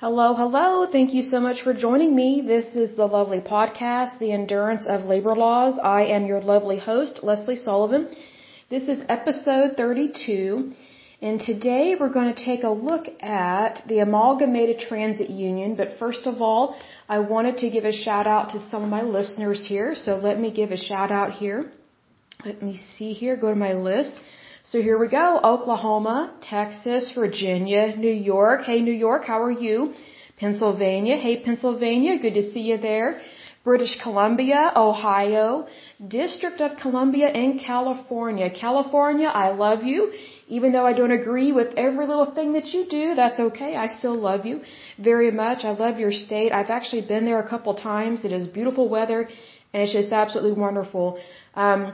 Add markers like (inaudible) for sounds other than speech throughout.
Hello, hello. Thank you so much for joining me. This is the lovely podcast, The Endurance of Labor Laws. I am your lovely host, Lesley Sullivan. This is episode 32. And today we're going to take a look at the Amalgamated Transit Union. But first of all, I wanted to give a shout out to some of my listeners here. So let me give a shout out here. Let me see here, go to my list. So here we go. Oklahoma, Texas, Virginia, New York. Hey, New York, how are you? Pennsylvania. Hey, Pennsylvania, good to see you there. British Columbia, Ohio, District of Columbia, and California. California, I love you. Even though I don't agree with every little thing that you do, that's okay. I still love you very much. I love your state. I've actually been there a couple times. It is beautiful weather and it's just absolutely wonderful. Um,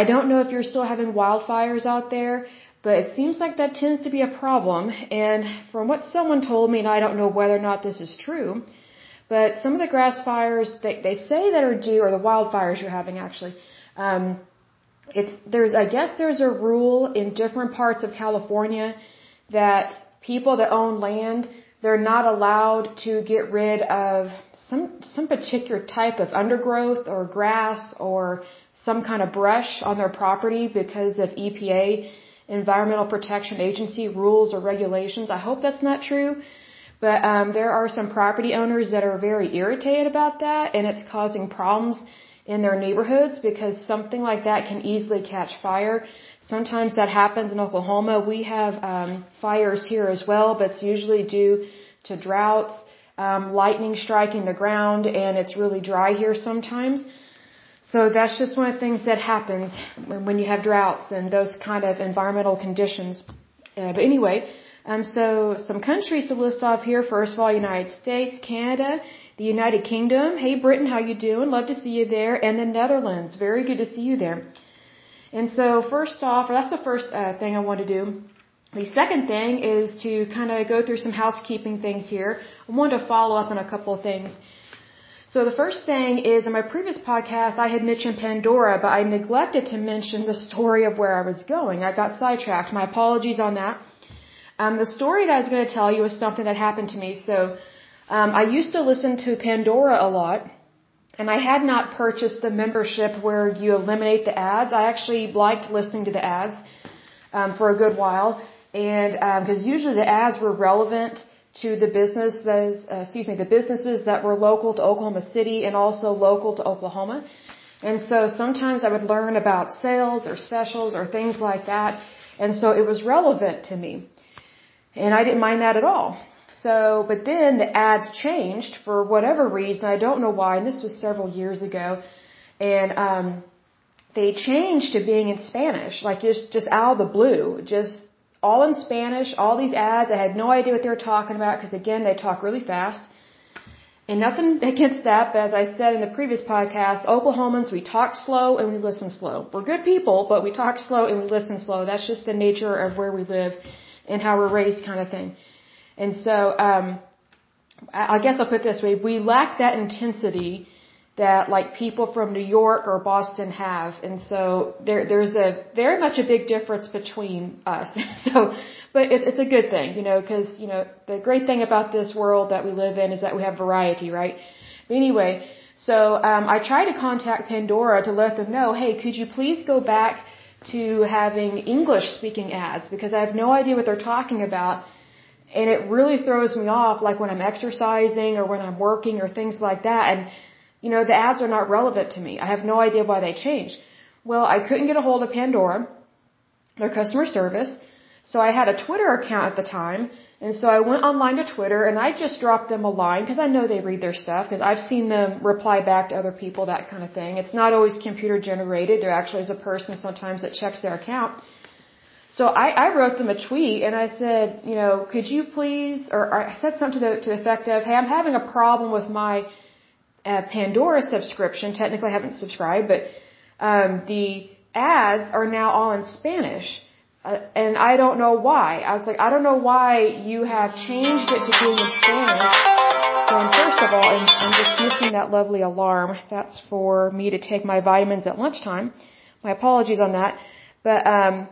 I don't know if you're still having wildfires out there, but it seems like that tends to be a problem. And from what someone told me, and I don't know whether or not this is true, but some of the grass fires they, they say that are due, or the wildfires you're having actually, um, it's there's I guess there's a rule in different parts of California that people that own land they're not allowed to get rid of some some particular type of undergrowth or grass or some kind of brush on their property because of EPA Environmental Protection Agency rules or regulations. I hope that's not true. But um, there are some property owners that are very irritated about that, and it's causing problems in their neighborhoods because something like that can easily catch fire. Sometimes that happens in Oklahoma. We have um, fires here as well, but it's usually due to droughts, um, lightning striking the ground, and it's really dry here sometimes. So that's just one of the things that happens when you have droughts and those kind of environmental conditions. Uh, but anyway, um, so some countries to list off here. First of all, United States, Canada, the United Kingdom. Hey, Britain, how you doing? Love to see you there. And the Netherlands. Very good to see you there. And so first off, that's the first uh, thing I want to do. The second thing is to kind of go through some housekeeping things here. I want to follow up on a couple of things. So the first thing is in my previous podcast, I had mentioned Pandora, but I neglected to mention the story of where I was going. I got sidetracked. My apologies on that. Um, the story that I was going to tell you is something that happened to me. So um, I used to listen to Pandora a lot, and I had not purchased the membership where you eliminate the ads. I actually liked listening to the ads um, for a good while, and because um, usually the ads were relevant to the business uh, excuse me, the businesses that were local to Oklahoma City and also local to Oklahoma. And so sometimes I would learn about sales or specials or things like that. And so it was relevant to me. And I didn't mind that at all. So, but then the ads changed for whatever reason. I don't know why. And this was several years ago. And, um, they changed to being in Spanish, like just, just out of the blue, just all in Spanish, all these ads. I had no idea what they were talking about because again, they talk really fast. And nothing (laughs) against that, but as I said in the previous podcast, Oklahomans, we talk slow and we listen slow. We're good people, but we talk slow and we listen slow. That's just the nature of where we live and how we're raised kind of thing. And so, um, I guess I'll put it this way, we lack that intensity that like people from New York or Boston have. And so there, there's a very much a big difference between us. (laughs) so, but it, it's a good thing, you know, cause, you know, the great thing about this world that we live in is that we have variety, right? But anyway, so, um, I tried to contact Pandora to let them know, hey, could you please go back to having English speaking ads because I have no idea what they're talking about. And it really throws me off, like when I'm exercising or when I'm working or things like that. And, you know, the ads are not relevant to me. I have no idea why they changed. Well, I couldn't get a hold of Pandora, their customer service. So I had a Twitter account at the time and so I went online to Twitter and I just dropped them a line because I know they read their stuff because I've seen them reply back to other people, that kind of thing. It's not always computer generated. There actually is a person sometimes that checks their account. So I, I wrote them a tweet and I said, you know, could you please, or, I said something to the, to the effect of, hey, I'm having a problem with my uh, Pandora subscription. Technically I haven't subscribed, but um, the ads are now all in Spanish. Uh, and I don't know why. I was like, I don't know why you have changed it to being in Spanish. And first of all, I'm, I'm dismissing that lovely alarm. That's for me to take my vitamins at lunchtime. My apologies on that. But, um,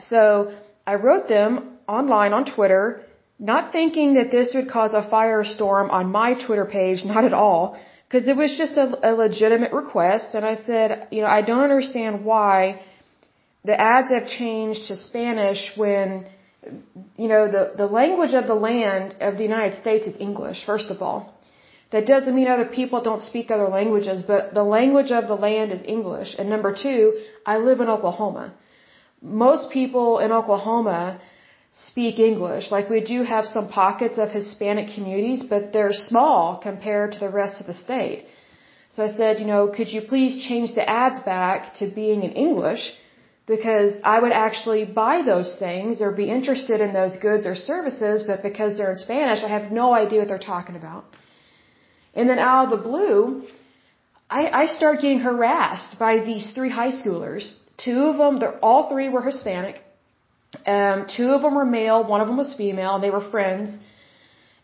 so I wrote them online on Twitter not thinking that this would cause a firestorm on my Twitter page, not at all, because it was just a, a legitimate request. And I said, you know, I don't understand why the ads have changed to Spanish when, you know, the, the language of the land of the United States is English, first of all. That doesn't mean other people don't speak other languages, but the language of the land is English. And number two, I live in Oklahoma. Most people in Oklahoma speak English. Like we do have some pockets of Hispanic communities, but they're small compared to the rest of the state. So I said, you know, could you please change the ads back to being in English? Because I would actually buy those things or be interested in those goods or services, but because they're in Spanish, I have no idea what they're talking about. And then out of the blue, I, I start getting harassed by these three high schoolers. Two of them, they're all three were Hispanic. Um, two of them were male, one of them was female, and they were friends.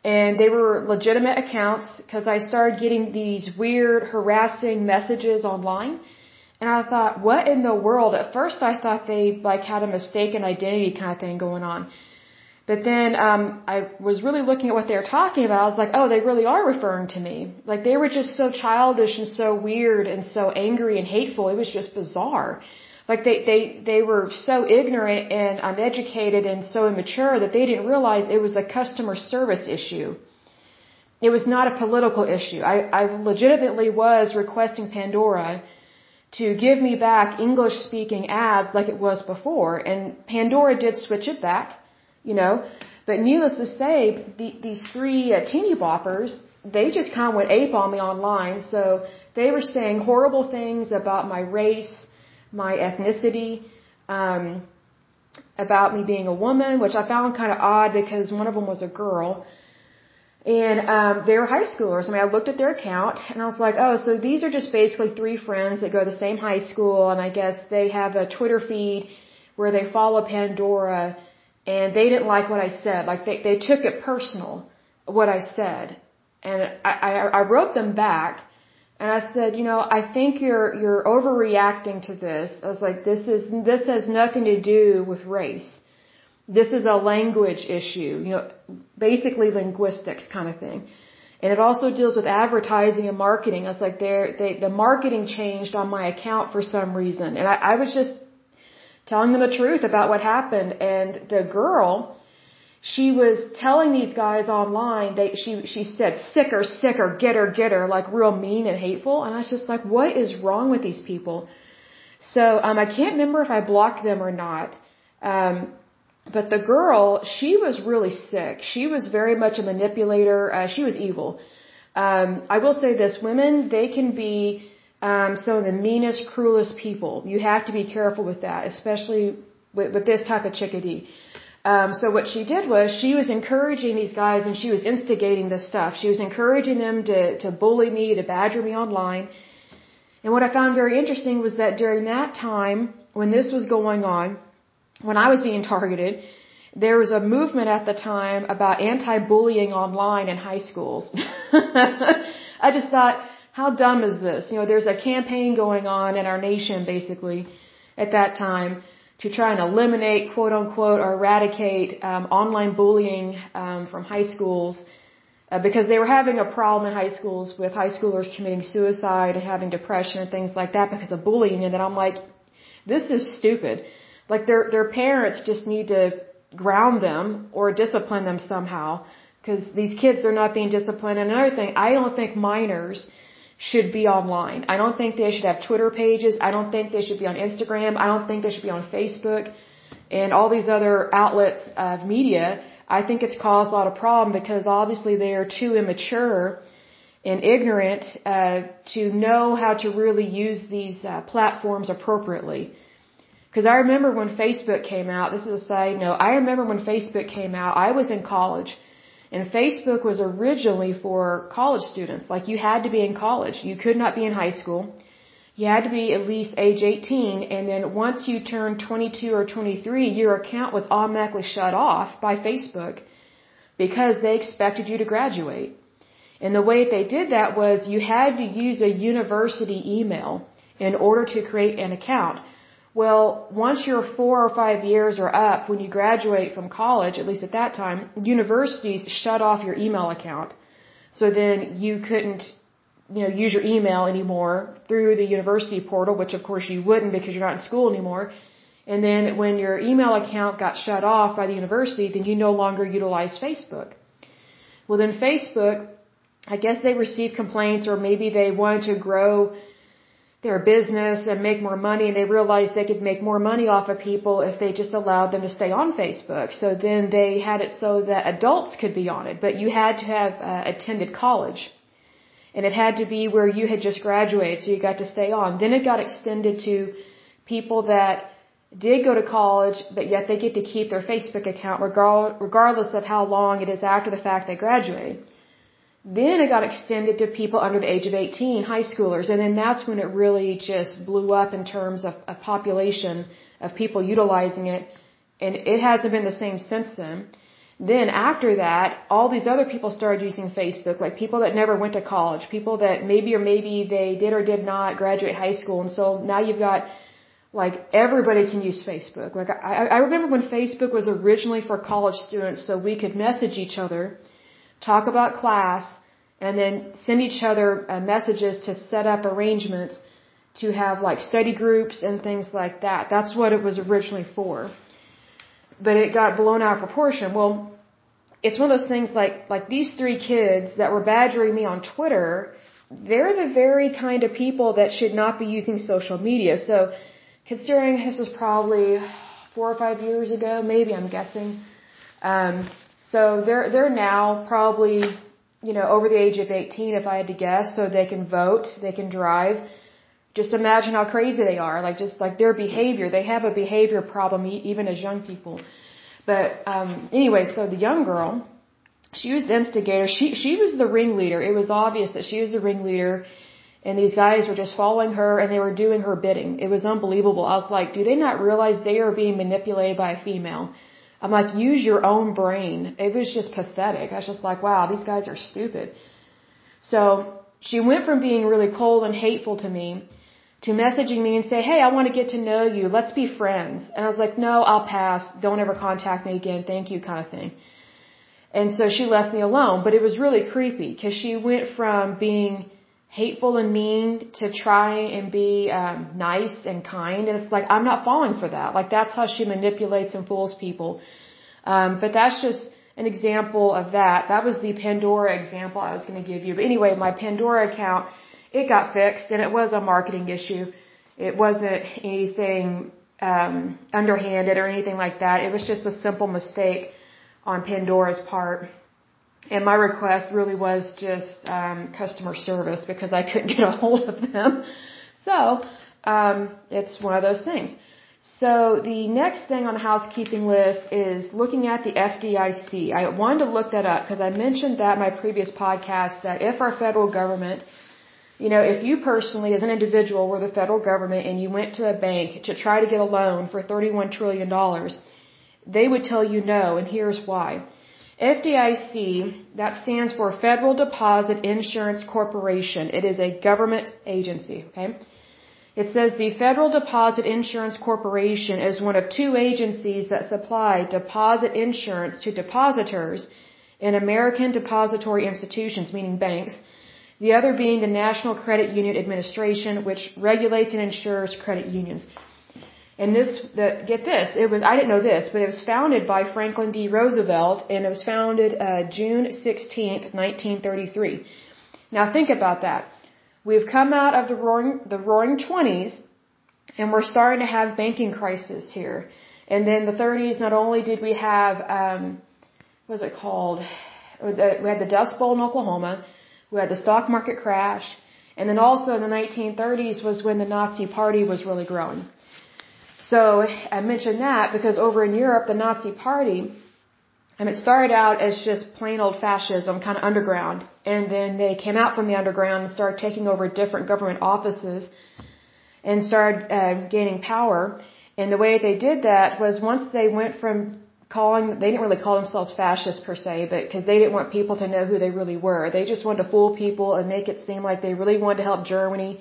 And they were legitimate accounts because I started getting these weird, harassing messages online. And I thought, what in the world? At first I thought they like had a mistaken identity kind of thing going on. But then um, I was really looking at what they were talking about. I was like, oh, they really are referring to me. Like they were just so childish and so weird and so angry and hateful. It was just bizarre. Like they they they were so ignorant and uneducated and so immature that they didn't realize it was a customer service issue. It was not a political issue. I, I legitimately was requesting Pandora to give me back English speaking ads like it was before, and Pandora did switch it back you know. But needless to say, the, these three uh, teeny boppers, they just kind of went ape on me online. So they were saying horrible things about my race, my ethnicity, um, about me being a woman, which I found kind of odd because one of them was a girl. And um, they were high schoolers. I mean, I looked at their account and I was like, oh, so these are just basically three friends that go to the same high school, and I guess they have a Twitter feed where they follow Pandora and they didn't like what I said. Like they they took it personal what I said, and I I, I wrote them back, and I said, you know, I think you're you're overreacting to this. I was like, this is this has nothing to do with race. This is a language issue, you know, basically linguistics kind of thing. And it also deals with advertising and marketing. I was like, they the marketing changed on my account for some reason, and I, I was just telling them the truth about what happened. And the girl, she was telling these guys online, they, she, she said, sicker, sicker, get her, get her, like real mean and hateful. And I was just like, what is wrong with these people? So, um, I can't remember if I blocked them or not. Um, but the girl, she was really sick. She was very much a manipulator. Uh, she was evil. Um, I will say this, women, they can be, um, some of the meanest, cruelest people. You have to be careful with that, especially with, with this type of chickadee. Um, so what she did was she was encouraging these guys and she was instigating this stuff. She was encouraging them to, to bully me, to badger me online. And what I found very interesting was that during that time, when this was going on, when I was being targeted, there was a movement at the time about anti-bullying online in high schools. (laughs) I just thought, how dumb is this? You know, there's a campaign going on in our nation basically at that time to try and eliminate, quote unquote, or eradicate um, online bullying um, from high schools uh, because they were having a problem in high schools with high schoolers committing suicide and having depression and things like that because of bullying. And then I'm like, this is stupid. Like their their parents just need to ground them or discipline them somehow because these kids are not being disciplined. And another thing, I don't think minors should be online. I don't think they should have Twitter pages. I don't think they should be on Instagram. I don't think they should be on Facebook and all these other outlets of media. I think it's caused a lot of problem because obviously they are too immature and ignorant uh, to know how to really use these uh, platforms appropriately. Because I remember when Facebook came out, this is a side note, I remember when Facebook came out, I was in college and Facebook was originally for college students. Like you had to be in college. You could not be in high school. You had to be at least age 18 and then once you turned 22 or 23, your account was automatically shut off by Facebook because they expected you to graduate. And the way they did that was you had to use a university email in order to create an account. Well, once you're four or five years or up, when you graduate from college, at least at that time, universities shut off your email account. So then you couldn't, you know, use your email anymore through the university portal, which of course you wouldn't because you're not in school anymore. And then when your email account got shut off by the university, then you no longer utilized Facebook. Well, then Facebook, I guess they received complaints or maybe they wanted to grow their business and make more money and they realized they could make more money off of people if they just allowed them to stay on Facebook. So then they had it so that adults could be on it, but you had to have uh, attended college. And it had to be where you had just graduated so you got to stay on. Then it got extended to people that did go to college, but yet they get to keep their Facebook account regardless of how long it is after the fact they graduated. Then it got extended to people under the age of 18, high schoolers, and then that's when it really just blew up in terms of a population of people utilizing it, and it hasn't been the same since then. Then after that, all these other people started using Facebook, like people that never went to college, people that maybe or maybe they did or did not graduate high school, and so now you've got like everybody can use Facebook. Like I, I remember when Facebook was originally for college students, so we could message each other talk about class, and then send each other uh, messages to set up arrangements to have like study groups and things like that. That's what it was originally for. But it got blown out of proportion. Well, it's one of those things like like these three kids that were badgering me on Twitter, they're the very kind of people that should not be using social media. So considering this was probably four or five years ago, maybe I'm guessing. Um, so they're they're now probably you know over the age of 18 if I had to guess, so they can vote, they can drive. Just imagine how crazy they are, like just like their behavior. They have a behavior problem even as young people. But um anyway, so the young girl, she was the instigator. She she was the ringleader. It was obvious that she was the ringleader and these guys were just following her and they were doing her bidding. It was unbelievable. I was like, do they not realize they are being manipulated by a female? I'm like, use your own brain. It was just pathetic. I was just like, wow, these guys are stupid. So she went from being really cold and hateful to me to messaging me and say, hey, I want to get to know you. Let's be friends. And I was like, no, I'll pass. Don't ever contact me again. Thank you kind of thing. And so she left me alone. But it was really creepy because she went from being hateful and mean to try and be um, nice and kind. And it's like, I'm not falling for that. Like, that's how she manipulates and fools people. Um, but that's just an example of that. That was the Pandora example I was going to give you. But anyway, my Pandora account, it got fixed and it was a marketing issue. It wasn't anything um, underhanded or anything like that. It was just a simple mistake on Pandora's part. And my request really was just um, customer service because I couldn't (laughs) get a hold of them. So um, it's one of those things. So the next thing on the housekeeping list is looking at the FDIC. I wanted to look that up because I mentioned that in my previous podcast that if our federal government, you know, if you personally as an individual were the federal government and you went to a bank to try to get a loan for $31 trillion, they would tell you no, and here's why. FDIC, that stands for Federal Deposit Insurance Corporation. It is a government agency, okay? It says the Federal Deposit Insurance Corporation is one of two agencies that supply deposit insurance to depositors in American depository institutions, meaning banks, the other being the National Credit Union Administration, which regulates and insures credit unions. And this, the, get this, it was, I didn't know this, but it was founded by Franklin D. Roosevelt, and it was founded uh, June 16th, 1933. Now think about that. We've come out of the roaring, the roaring 20s, and we're starting to have banking crisis here. And then the 30s, not only did we have, um, what was it called? We had the Dust Bowl in Oklahoma, we had the stock market crash, and then also in the 1930s was when the Nazi Party was really growing. So I mentioned that because over in Europe, the Nazi Party, and it started out as just plain old fascism, kind of underground, and then they came out from the underground and started taking over different government offices and started uh, gaining power. And the way they did that was once they went from calling, they didn't really call themselves fascists per se, but because they didn't want people to know who they really were. They just wanted to fool people and make it seem like they really wanted to help Germany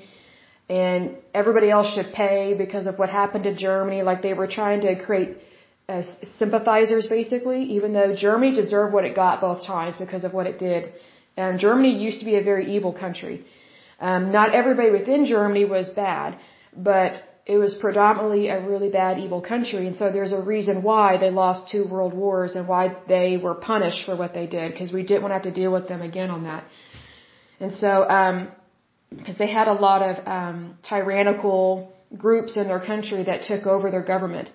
and everybody else should pay because of what happened to Germany. Like they were trying to create uh, sympathizers basically, even though Germany deserved what it got both times because of what it did. Um, Germany used to be a very evil country. Um, not everybody within Germany was bad, but it was predominantly a really bad, evil country, and so there's a reason why they lost two world wars and why they were punished for what they did, because we didn't want to have to deal with them again on that. And so, um, because they had a lot of um, tyrannical groups in their country that took over their government.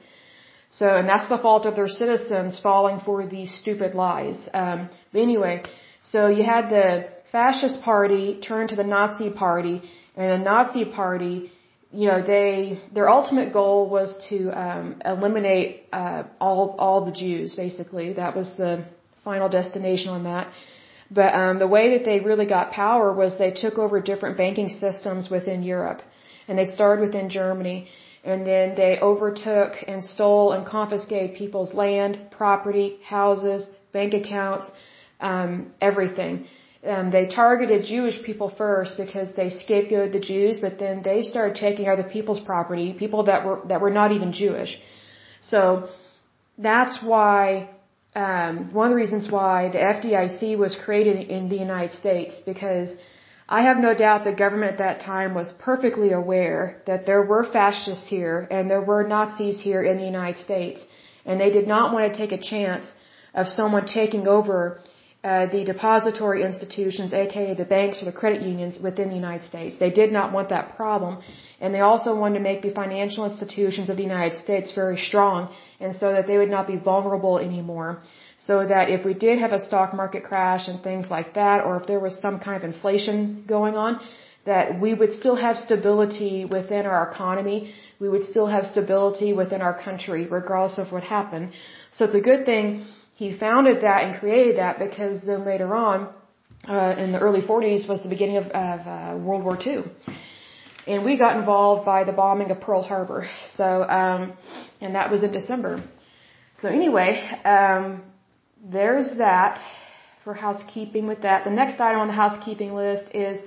So, and that's the fault of their citizens falling for these stupid lies. Um, but anyway, so you had the fascist party turn to the Nazi party, and the Nazi party, you know, they their ultimate goal was to um, eliminate uh, all all the Jews. Basically, that was the final destination on that. But um, the way that they really got power was they took over different banking systems within Europe, and they started within Germany, and then they overtook and stole and confiscated people's land, property, houses, bank accounts, um, everything. Um, they targeted Jewish people first because they scapegoated the Jews, but then they started taking other people's property, people that were that were not even Jewish. So that's why um, one of the reasons why the FDIC was created in the United States because I have no doubt the government at that time was perfectly aware that there were fascists here and there were Nazis here in the United States, and they did not want to take a chance of someone taking over uh, the depository institutions, aka the banks or the credit unions within the United States. They did not want that problem, and they also wanted to make the financial institutions of the United States very strong, and so that they would not be vulnerable anymore. So that if we did have a stock market crash and things like that, or if there was some kind of inflation going on, that we would still have stability within our economy. We would still have stability within our country, regardless of what happened. So it's a good thing he founded that and created that because then later on, uh, in the early 40s was the beginning of, of uh, World War II. And we got involved by the bombing of Pearl Harbor. So, um, and that was in December. So anyway, um, there's that for housekeeping with that. The next item on the housekeeping list is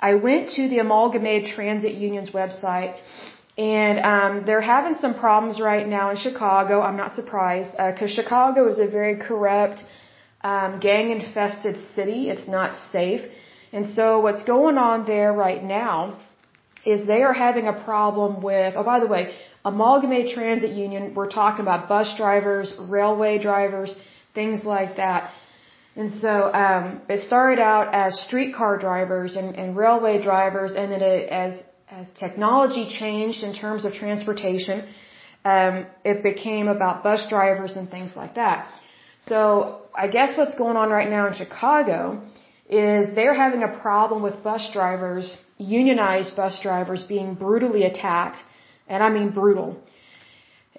I went to the Amalgamated Transit Union's website and um, they're having some problems right now in Chicago. I'm not surprised because uh, Chicago is a very corrupt, um, gang-infested city. It's not safe. And so what's going on there right now is they are having a problem with, oh, by the way, Amalgamated Transit Union, we're talking about bus drivers, railway drivers, things like that. And so um, it started out as streetcar drivers and, and railway drivers, and then it, as as technology changed in terms of transportation, um, it became about bus drivers and things like that. So I guess what's going on right now in Chicago is they're having a problem with bus drivers, unionized bus drivers being brutally attacked, and I mean brutal,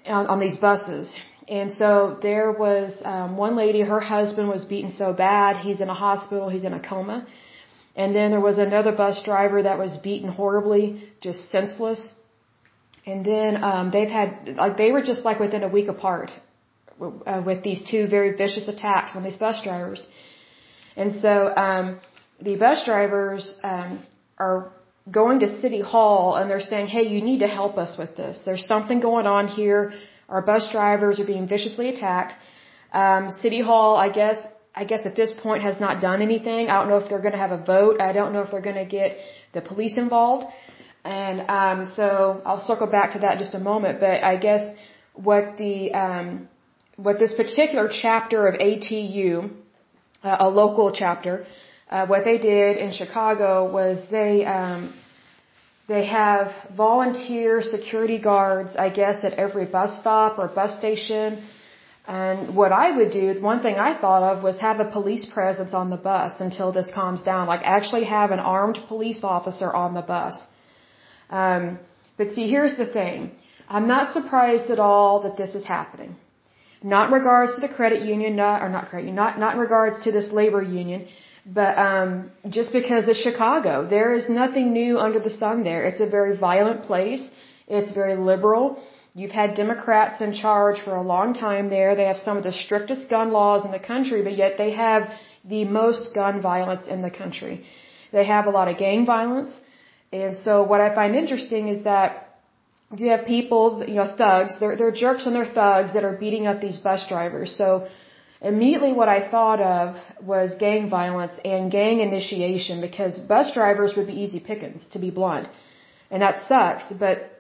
on, on these buses. And so there was um, one lady, her husband was beaten so bad, he's in a hospital, he's in a coma. And then there was another bus driver that was beaten horribly, just senseless. And then um, they've had like they were just like within a week apart uh, with these two very vicious attacks on these bus drivers. And so um, the bus drivers um, are going to City Hall and they're saying, "Hey, you need to help us with this. There's something going on here. Our bus drivers are being viciously attacked." Um, City Hall, I guess, I guess at this point has not done anything. I don't know if they're going to have a vote. I don't know if they're going to get the police involved. And um, so I'll circle back to that in just a moment. But I guess what the um, what this particular chapter of ATU, uh, a local chapter, uh, what they did in Chicago was they um, they have volunteer security guards, I guess, at every bus stop or bus station and what I would do, one thing I thought of was have a police presence on the bus until this calms down. Like actually have an armed police officer on the bus. Um, but see, here's the thing. I'm not surprised at all that this is happening. Not in regards to the credit union, not, or not credit union, not, not in regards to this labor union, but um, just because it's Chicago. There is nothing new under the sun there. It's a very violent place. It's very liberal. You've had Democrats in charge for a long time there. They have some of the strictest gun laws in the country, but yet they have the most gun violence in the country. They have a lot of gang violence. And so what I find interesting is that you have people, you know, thugs, they're, they're jerks and they're thugs that are beating up these bus drivers. So immediately what I thought of was gang violence and gang initiation because bus drivers would be easy pickings, to be blunt. And that sucks, but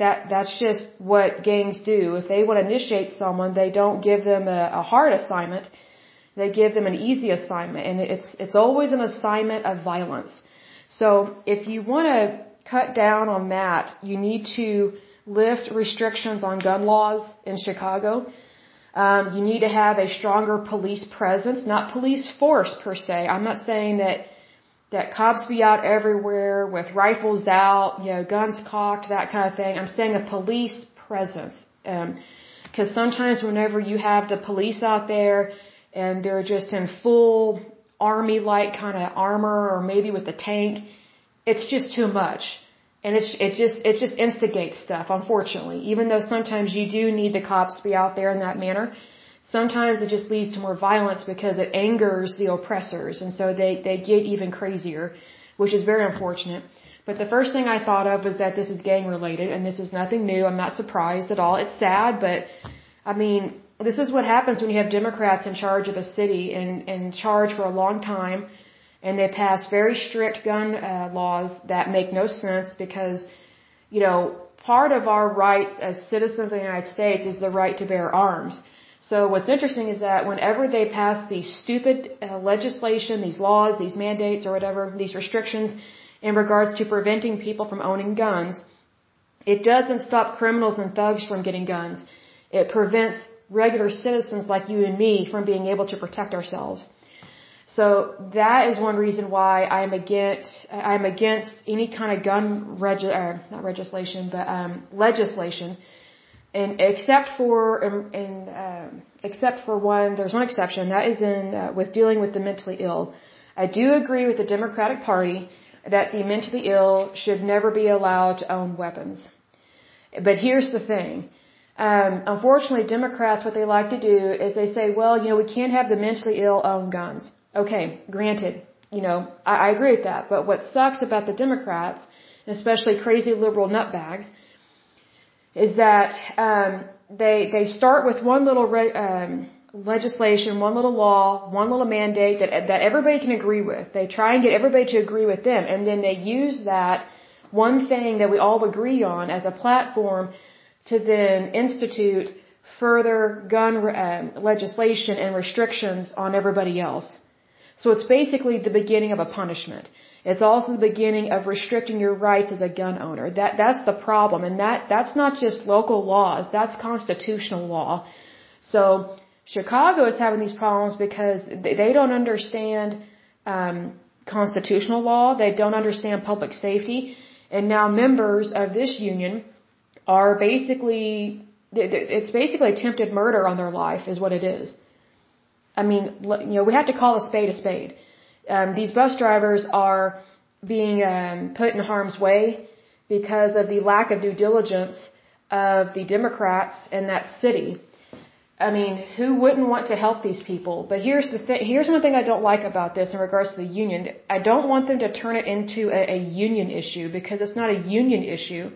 that, that's just what gangs do. If they want to initiate someone, they don't give them a, a hard assignment. They give them an easy assignment. And it's, it's always an assignment of violence. So if you want to cut down on that, you need to lift restrictions on gun laws in Chicago. Um, you need to have a stronger police presence, not police force per se. I'm not saying that that cops be out everywhere with rifles out, you know, guns cocked, that kind of thing. I'm saying a police presence. Because um, sometimes whenever you have the police out there and they're just in full army-like kind of armor or maybe with a tank, it's just too much. And it's, it just, it just instigates stuff, unfortunately. Even though sometimes you do need the cops to be out there in that manner, sometimes it just leads to more violence because it angers the oppressors. And so they, they get even crazier, which is very unfortunate. But the first thing I thought of was that this is gang related and this is nothing new. I'm not surprised at all. It's sad, but I mean, this is what happens when you have Democrats in charge of a city and in charge for a long time and they pass very strict gun uh, laws that make no sense because, you know, part of our rights as citizens of the United States is the right to bear arms. So what's interesting is that whenever they pass these stupid uh, legislation, these laws, these mandates or whatever, these restrictions in regards to preventing people from owning guns, it doesn't stop criminals and thugs from getting guns. It prevents regular citizens like you and me from being able to protect ourselves. So that is one reason why I'm against I'm against any kind of gun reg or not legislation but um, legislation, and except for um, except for one there's one exception that is in uh, with dealing with the mentally ill. I do agree with the Democratic Party that the mentally ill should never be allowed to own weapons. But here's the thing. Um, unfortunately, Democrats, what they like to do is they say, well, you know, we can't have the mentally ill own guns. Okay, granted, you know, I, I agree with that. But what sucks about the Democrats, especially crazy liberal nutbags, is that um, they they start with one little re, um, legislation, one little law, one little mandate that that everybody can agree with. They try and get everybody to agree with them, and then they use that one thing that we all agree on as a platform to then institute further gun um, legislation and restrictions on everybody else. So it's basically the beginning of a punishment. It's also the beginning of restricting your rights as a gun owner. That that's the problem, and that that's not just local laws. That's constitutional law. So Chicago is having these problems because they, they don't understand um, constitutional law. They don't understand public safety, and now members of this union are basically it's basically attempted murder on their life, is what it is. I mean, you know, we have to call a spade a spade. Um, these bus drivers are being um, put in harm's way because of the lack of due diligence of the Democrats in that city. I mean, who wouldn't want to help these people? But here's the thing. Here's one thing I don't like about this in regards to the union. I don't want them to turn it into a, a union issue because it's not a union issue.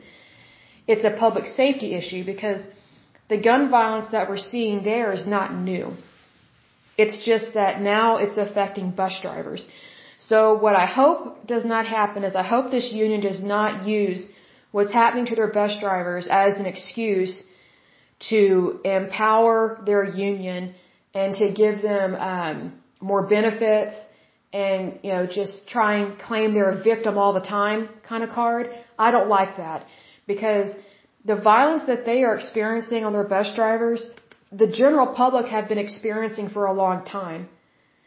It's a public safety issue because the gun violence that we're seeing there is not new. It's just that now it's affecting bus drivers. So what I hope does not happen is I hope this union does not use what's happening to their bus drivers as an excuse to empower their union and to give them um, more benefits and you know just try and claim they're a victim all the time kind of card. I don't like that because the violence that they are experiencing on their bus drivers the general public have been experiencing for a long time.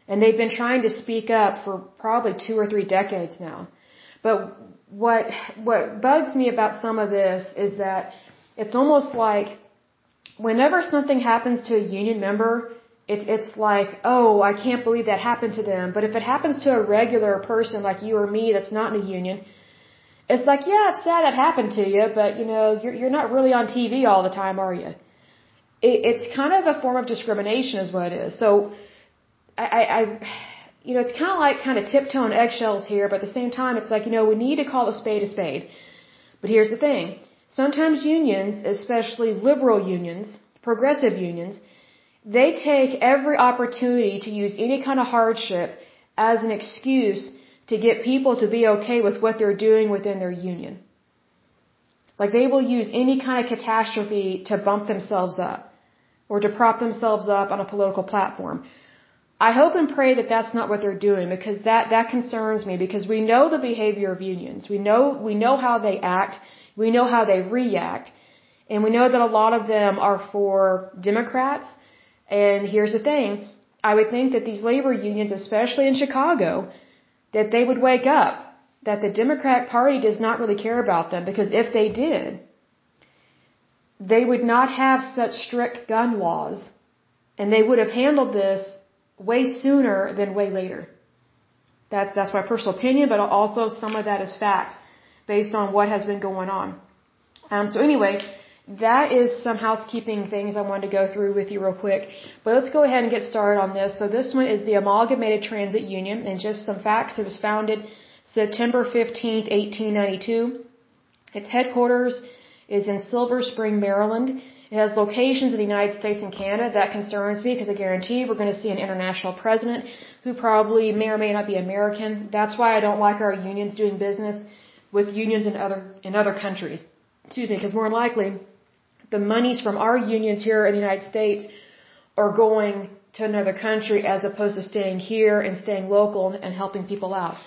And they've been trying to speak up for probably two or three decades now. But what, what bugs me about some of this is that it's almost like whenever something happens to a union member, it's, it's like, oh, I can't believe that happened to them. But if it happens to a regular person like you or me that's not in a union, it's like, yeah, it's sad that happened to you, but you know, you're, you're not really on TV all the time, are you? It, it's kind of a form of discrimination is what it is. So I, I, you know, it's kind of like kind of tiptoeing eggshells here, but at the same time, it's like, you know, we need to call a spade a spade. But here's the thing. Sometimes unions, especially liberal unions, progressive unions, they take every opportunity to use any kind of hardship as an excuse to get people to be okay with what they're doing within their union. Like they will use any kind of catastrophe to bump themselves up or to prop themselves up on a political platform. I hope and pray that that's not what they're doing because that, that concerns me because we know the behavior of unions. We know, we know how they act. We know how they react. And we know that a lot of them are for Democrats. And here's the thing. I would think that these labor unions, especially in Chicago, that they would wake up that the Democratic Party does not really care about them because if they did, they would not have such strict gun laws and they would have handled this way sooner than way later. That, that's my personal opinion, but also some of that is fact based on what has been going on. Um, so anyway, that is some housekeeping things I wanted to go through with you real quick. But let's go ahead and get started on this. So this one is the Amalgamated Transit Union and just some facts. It was founded September 15, 1892. Its headquarters is in Silver Spring, Maryland. It has locations in the United States and Canada. That concerns me because I guarantee we're going to see an international president who probably may or may not be American. That's why I don't like our unions doing business with unions in other in other countries. Excuse me, because more than likely the monies from our unions here in the United States are going to another country as opposed to staying here and staying local and helping people out.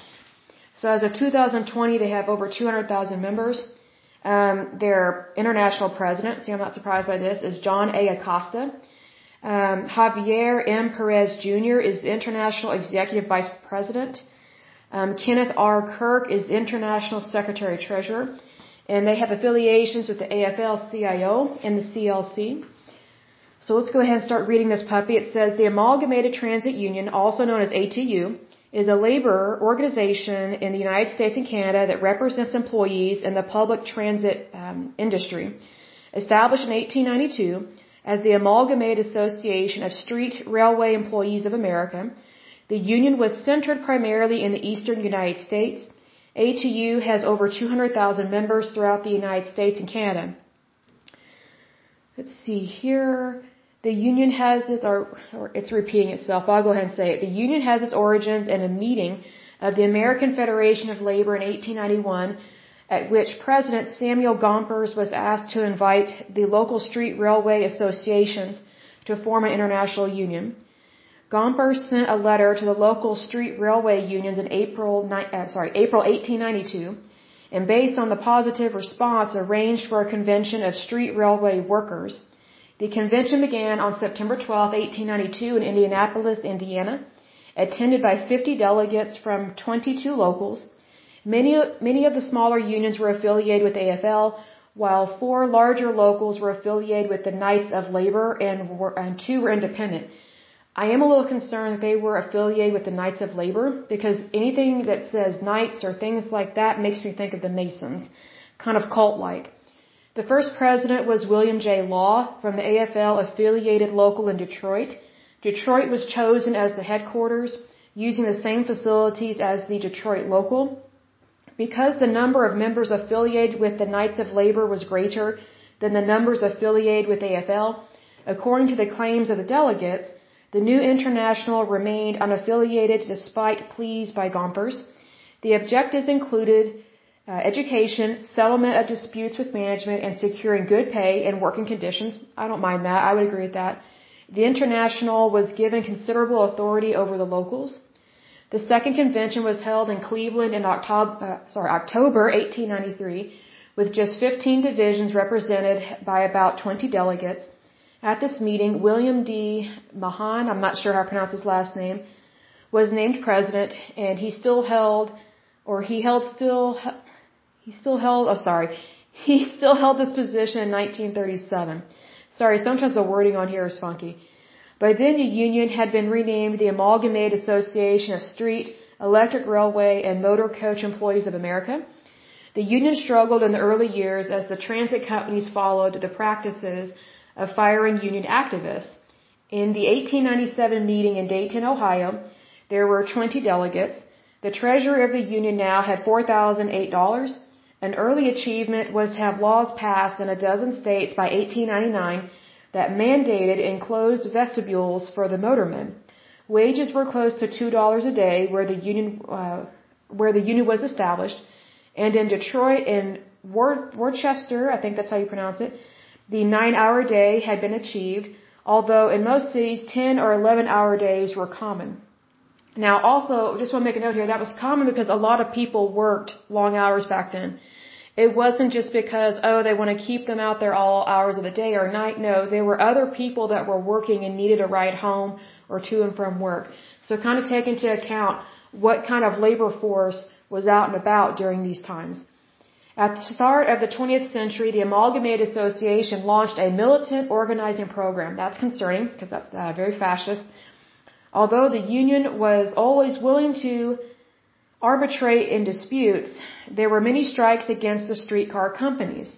So as of 2020, they have over 200,000 members. Um, their international president, see I'm not surprised by this, is John A. Acosta. Um, Javier M. Perez Jr. is the international executive vice president. Um, Kenneth R. Kirk is international secretary treasurer. And they have affiliations with the AFL-CIO and the CLC. So let's go ahead and start reading this puppy. It says the Amalgamated Transit Union, also known as ATU, is a labor organization in the United States and Canada that represents employees in the public transit um, industry. Established in 1892 as the Amalgamated Association of Street Railway Employees of America, the union was centered primarily in the eastern United States. ATU has over 200,000 members throughout the United States and Canada. Let's see here. The union has its, or, or it's repeating itself, I'll go ahead and say it. The union has its origins in a meeting of the American Federation of Labor in 1891 at which President Samuel Gompers was asked to invite the local street railway associations to form an international union. Gompers sent a letter to the local street railway unions in April, uh, sorry, April 1892, and based on the positive response, arranged for a convention of street railway workers. The convention began on September 12, 1892 in Indianapolis, Indiana, attended by 50 delegates from 22 locals. Many, many of the smaller unions were affiliated with AFL, while four larger locals were affiliated with the Knights of Labor and, were, and two were independent. I am a little concerned that they were affiliated with the Knights of Labor because anything that says Knights or things like that makes me think of the Masons, kind of cult-like. The first president was William J. Law from the AFL affiliated local in Detroit. Detroit was chosen as the headquarters using the same facilities as the Detroit local. Because the number of members affiliated with the Knights of Labor was greater than the numbers affiliated with AFL, according to the claims of the delegates, the new international remained unaffiliated despite pleas by Gompers. The objectives included uh, education, settlement of disputes with management, and securing good pay and working conditions. I don't mind that. I would agree with that. The international was given considerable authority over the locals. The second convention was held in Cleveland in October, uh, sorry, October 1893 with just 15 divisions represented by about 20 delegates. At this meeting, William D. Mahon, I'm not sure how to pronounce his last name, was named president and he still held, or he held still, he still held, oh sorry, (laughs) he still held this position in 1937. Sorry, sometimes the wording on here is funky. By then the union had been renamed the Amalgamated Association of Street, Electric Railway, and Motor Coach Employees of America. The union struggled in the early years as the transit companies followed the practices of firing union activists. In the 1897 meeting in Dayton, Ohio, There were 20 delegates. The treasurer of the union now had $4,008. An early achievement was to have laws passed in a dozen states by 1899 that mandated enclosed vestibules for the motormen. Wages were close to $2 a day where the union, uh, where the union was established. And in Detroit and Worcester, I think that's how you pronounce it, the nine hour day had been achieved, although in most cities 10 or 11 hour days were common. Now also, just want to make a note here, that was common because a lot of people worked long hours back then. It wasn't just because, oh, they want to keep them out there all hours of the day or night. No, there were other people that were working and needed a ride home or to and from work. So kind of take into account what kind of labor force was out and about during these times. At the start of the 20th century, the Amalgamated Association launched a militant organizing program. That's concerning because that's uh, very fascist. Although the union was always willing to arbitrate in disputes, there were many strikes against the streetcar companies.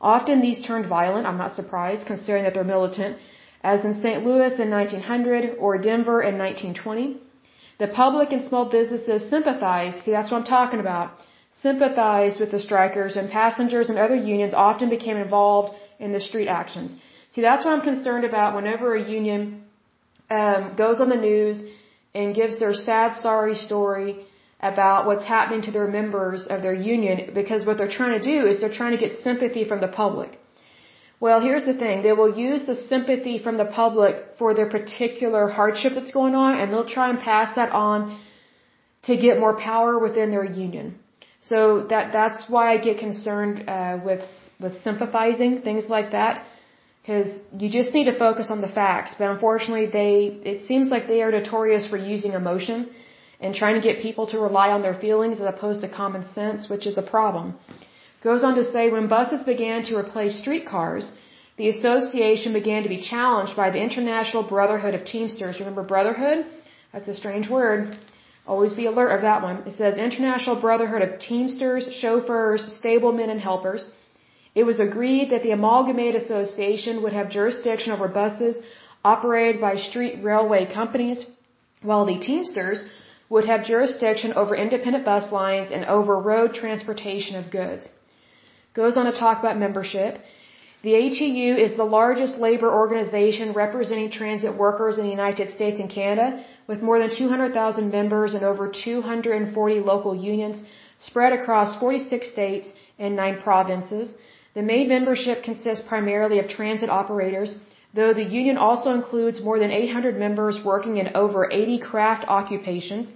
Often these turned violent, I'm not surprised, considering that they're militant, as in St. Louis in 1900 or Denver in 1920. The public and small businesses sympathized, see that's what I'm talking about, sympathized with the strikers and passengers and other unions often became involved in the street actions. See, that's what I'm concerned about whenever a union um, goes on the news and gives their sad, sorry story about what's happening to their members of their union because what they're trying to do is they're trying to get sympathy from the public. Well, here's the thing. They will use the sympathy from the public for their particular hardship that's going on and they'll try and pass that on to get more power within their union. So that, that's why I get concerned, uh, with, with sympathizing, things like that because you just need to focus on the facts. But unfortunately, they it seems like they are notorious for using emotion and trying to get people to rely on their feelings as opposed to common sense, which is a problem. Goes on to say when buses began to replace streetcars, the association began to be challenged by the International Brotherhood of Teamsters. Remember Brotherhood? That's a strange word. Always be alert of that one. It says International Brotherhood of Teamsters, Chauffeurs, Stablemen, and Helpers. It was agreed that the Amalgamated Association would have jurisdiction over buses operated by street railway companies, while the Teamsters would have jurisdiction over independent bus lines and over road transportation of goods. Goes on to talk about membership. The ATU is the largest labor organization representing transit workers in the United States and Canada, with more than 200,000 members and over 240 local unions spread across 46 states and 9 provinces. The main membership consists primarily of transit operators, though the union also includes more than 800 members working in over 80 craft occupations.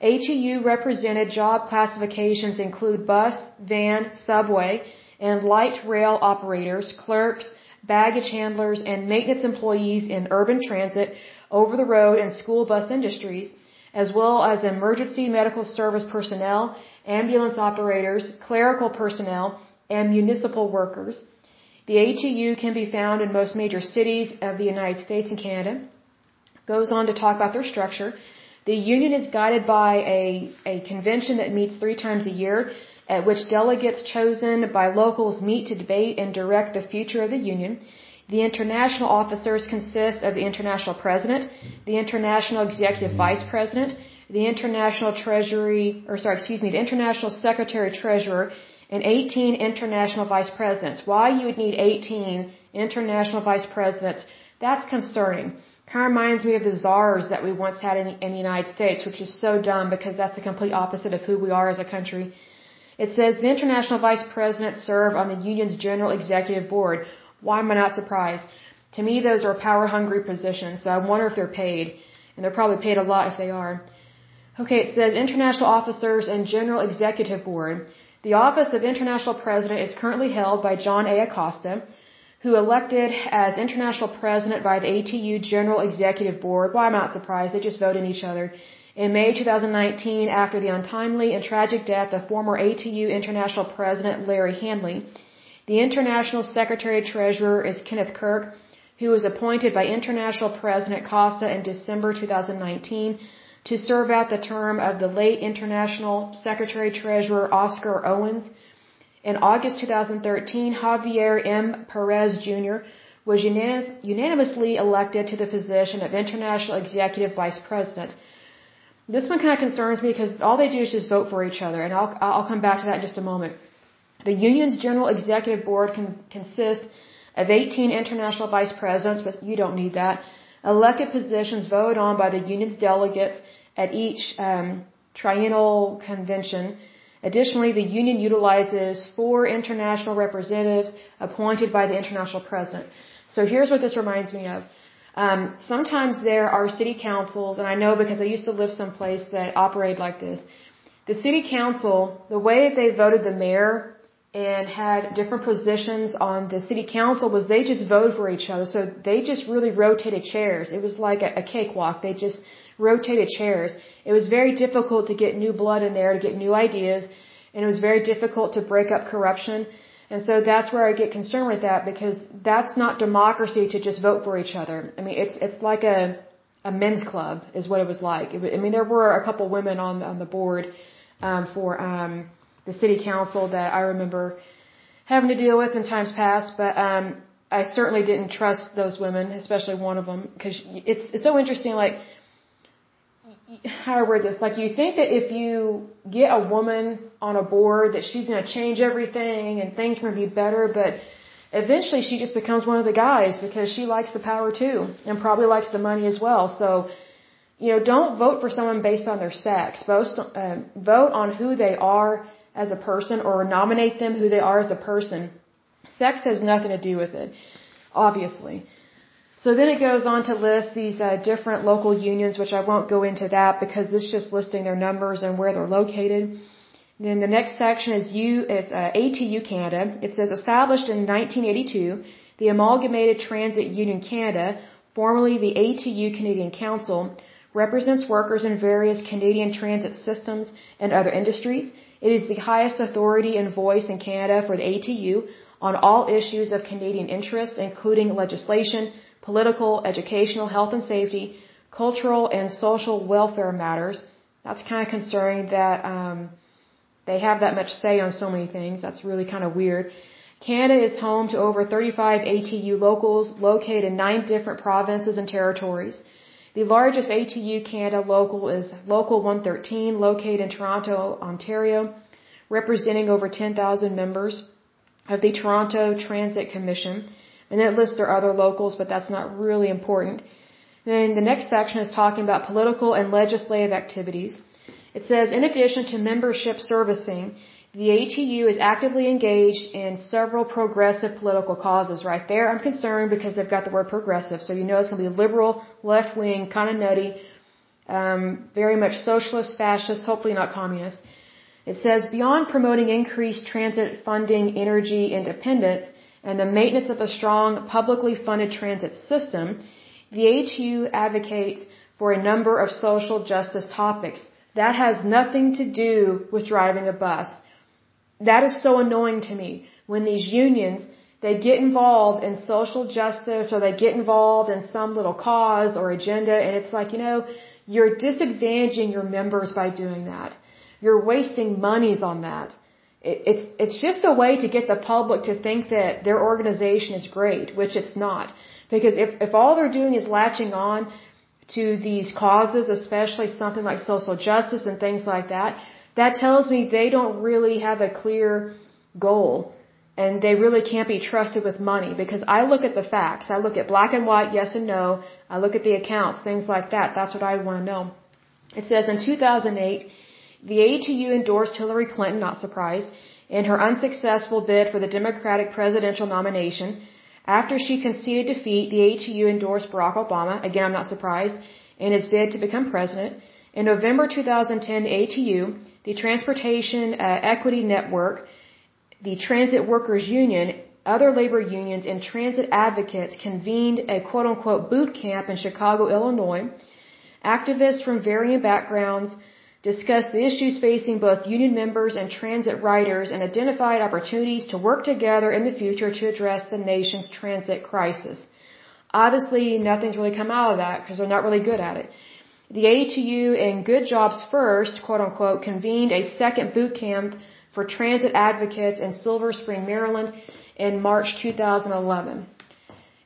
ATU represented job classifications include bus, van, subway, and light rail operators, clerks, baggage handlers, and maintenance employees in urban transit, over the road, and school bus industries, as well as emergency medical service personnel, ambulance operators, clerical personnel, and municipal workers. The ATU can be found in most major cities of the United States and Canada. Goes on to talk about their structure. The union is guided by a, a convention that meets three times a year, at which delegates chosen by locals meet to debate and direct the future of the union. The international officers consist of the international president, the international executive vice president, the international treasury, or sorry, excuse me, the international secretary treasurer, and 18 international vice presidents. Why you would need 18 international vice presidents, that's concerning. Kind of reminds me of the czars that we once had in, in the United States, which is so dumb because that's the complete opposite of who we are as a country. It says the international vice presidents serve on the union's general executive board. Why am I not surprised? To me, those are power hungry positions, so I wonder if they're paid. And they're probably paid a lot if they are. Okay, it says international officers and general executive board. The office of International President is currently held by John A. Acosta, who elected as International President by the ATU General Executive Board. Well, I'm not surprised. They just voted each other. In May 2019, after the untimely and tragic death of former ATU International President Larry Hanley, the International Secretary Treasurer is Kenneth Kirk, who was appointed by International President Costa in December 2019 to serve out the term of the late International Secretary Treasurer Oscar Owens. In August 2013, Javier M. Perez Jr. was unanimously elected to the position of International Executive Vice President. this one kind of concerns me because all they do is just vote for each other, and I'll I'll come back to that in just a moment. The union's general executive board can consist of 18 international vice presidents, but you don't need that. Elected positions voted on by the union's delegates at each um, triennial convention. Additionally, the union utilizes four international representatives appointed by the international president. So here's what this reminds me of. Um, sometimes there are city councils, and I know because I used to live someplace that operated like this. The city council, the way that they voted the mayor and had different positions on the city council was they just voted for each other. So they just really rotated chairs. It was like a, a cakewalk. They just rotated chairs. It was very difficult to get new blood in there, to get new ideas, and it was very difficult to break up corruption. And so that's where I get concerned with that because that's not democracy to just vote for each other. I mean, it's it's like a a men's club is what it was like. I mean, there were a couple women on on the board um, for um, the city council that I remember having to deal with in times past, but um, I certainly didn't trust those women, especially one of them, because it's it's so interesting. Like how I word this, like you think that if you get a woman on a board that she's going to change everything and things are going to be better, but eventually she just becomes one of the guys because she likes the power too and probably likes the money as well. So, you know, don't vote for someone based on their sex. Vote, uh, vote on who they are as a person or nominate them who they are as a person. Sex has nothing to do with it, obviously. So then it goes on to list these uh, different local unions, which I won't go into that because it's just listing their numbers and where they're located. Then the next section is U, it's uh, ATU Canada. It says established in 1982, the Amalgamated Transit Union Canada, formerly the ATU Canadian Council, represents workers in various Canadian transit systems and other industries. It is the highest authority and voice in Canada for the ATU on all issues of Canadian interest, including legislation, political, educational, health and safety, cultural and social welfare matters. That's kind of concerning that um, they have that much say on so many things. That's really kind of weird. Canada is home to over 35 ATU locals located in nine different provinces and territories. The largest ATU Canada local is Local 113, located in Toronto, Ontario, representing over 10,000 members of the Toronto Transit Commission. And it lists their other locals, but that's not really important. Then the next section is talking about political and legislative activities. It says, in addition to membership servicing, the ATU is actively engaged in several progressive political causes. Right there, I'm concerned because they've got the word progressive, so you know it's going to be liberal, left wing, kind of nutty, um, very much socialist, fascist, hopefully not communist. It says, beyond promoting increased transit funding, energy independence, and the maintenance of a strong publicly funded transit system, the ATU advocates for a number of social justice topics. That has nothing to do with driving a bus. That is so annoying to me when these unions, they get involved in social justice or they get involved in some little cause or agenda and it's like, you know, you're disadvantaging your members by doing that. You're wasting monies on that it's it's just a way to get the public to think that their organization is great, which it's not. Because if if all they're doing is latching on to these causes, especially something like social justice and things like that, that tells me they don't really have a clear goal and they really can't be trusted with money because I look at the facts. I look at black and white, yes and no. I look at the accounts, things like that. That's what I want to know. It says in 2008, the ATU endorsed Hillary Clinton, not surprised, in her unsuccessful bid for the Democratic presidential nomination. After she conceded defeat, the ATU endorsed Barack Obama, again I'm not surprised, in his bid to become president. In November 2010, the ATU, the Transportation uh, Equity Network, the Transit Workers Union, other labor unions, and transit advocates convened a quote unquote boot camp in Chicago, Illinois. Activists from varying backgrounds discussed the issues facing both union members and transit riders and identified opportunities to work together in the future to address the nation's transit crisis. Obviously, nothing's really come out of that because they're not really good at it. The ATU and Good Jobs First, quote unquote, convened a second boot camp for transit advocates in Silver Spring, Maryland in March 2011.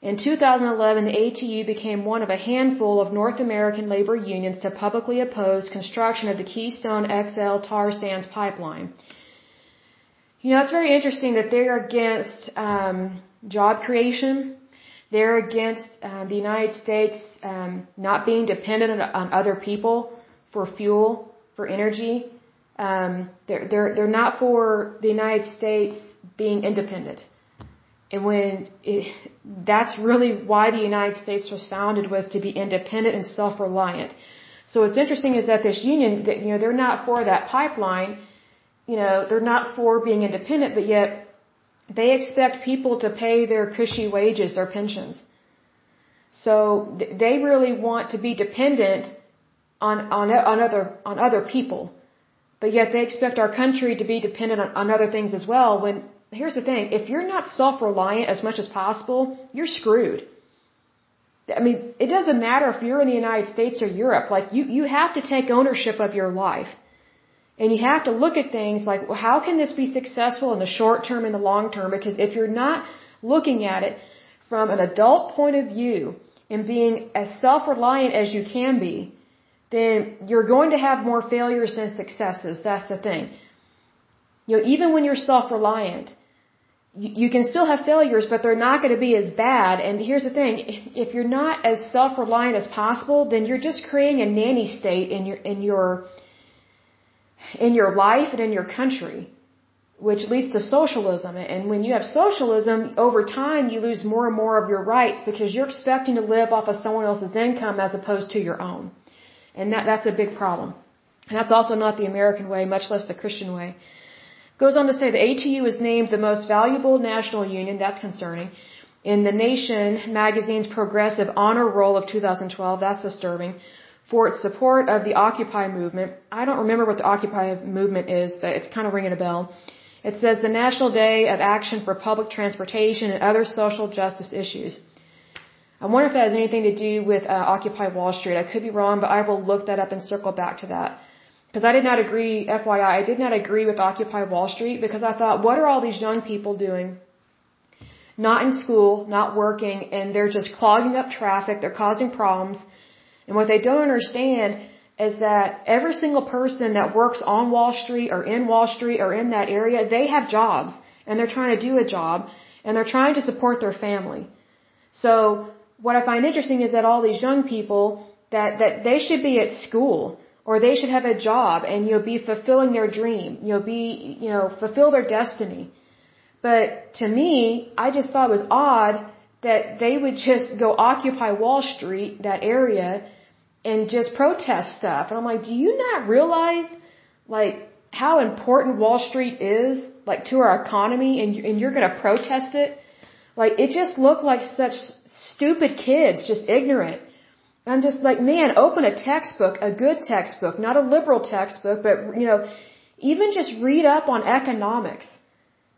In 2011, the ATU became one of a handful of North American labor unions to publicly oppose construction of the Keystone XL tar sands pipeline. You know, it's very interesting that they're against um, job creation. They're against uh, the United States um, not being dependent on other people for fuel, for energy. Um, they're they're they're not for the United States being independent. And when it, (laughs) that's really why the United States was founded was to be independent and self-reliant. So what's interesting is that this union, you know, they're not for that pipeline, you know, they're not for being independent, but yet they expect people to pay their cushy wages, their pensions. So they really want to be dependent on, on, on other, on other people. But yet they expect our country to be dependent on, on other things as well when here's the thing, if you're not self-reliant as much as possible, you're screwed. I mean, it doesn't matter if you're in the United States or Europe, like you, you have to take ownership of your life. And you have to look at things like, well, how can this be successful in the short term and the long term? Because if you're not looking at it from an adult point of view and being as self-reliant as you can be, then you're going to have more failures than successes. That's the thing. You know, even when you're self-reliant, you, can still have failures, but they're not going to be as bad. And here's the thing: if you're not as self-reliant as possible, then you're just creating a nanny state in your in your in your life and in your country, which leads to socialism. And when you have socialism, over time you lose more and more of your rights because you're expecting to live off of someone else's income as opposed to your own. And that that's a big problem. And that's also not the American way, much less the Christian way. Goes on to say the ATU is named the most valuable national union, that's concerning, in the Nation magazine's progressive honor roll of 2012, that's disturbing, for its support of the Occupy movement. I don't remember what the Occupy movement is, but it's kind of ringing a bell. It says the National Day of Action for Public Transportation and Other Social Justice Issues. I wonder if that has anything to do with uh, Occupy Wall Street. I could be wrong, but I will look that up and circle back to that. Because I did not agree, FYI, I did not agree with Occupy Wall Street because I thought, what are all these young people doing? Not in school, not working, and they're just clogging up traffic, they're causing problems. And what they don't understand is that every single person that works on Wall Street or in Wall Street or in that area, they have jobs and they're trying to do a job and they're trying to support their family. So what I find interesting is that all these young people that, that they should be at school or they should have a job and you'll be fulfilling their dream. You'll be, you know, fulfill their destiny. But to me, I just thought it was odd that they would just go occupy Wall Street, that area, and just protest stuff. And I'm like, do you not realize, like, how important Wall Street is, like, to our economy and, and you're gonna protest it? Like, it just looked like such stupid kids, just ignorant. I'm just like, man, open a textbook, a good textbook, not a liberal textbook, but, you know, even just read up on economics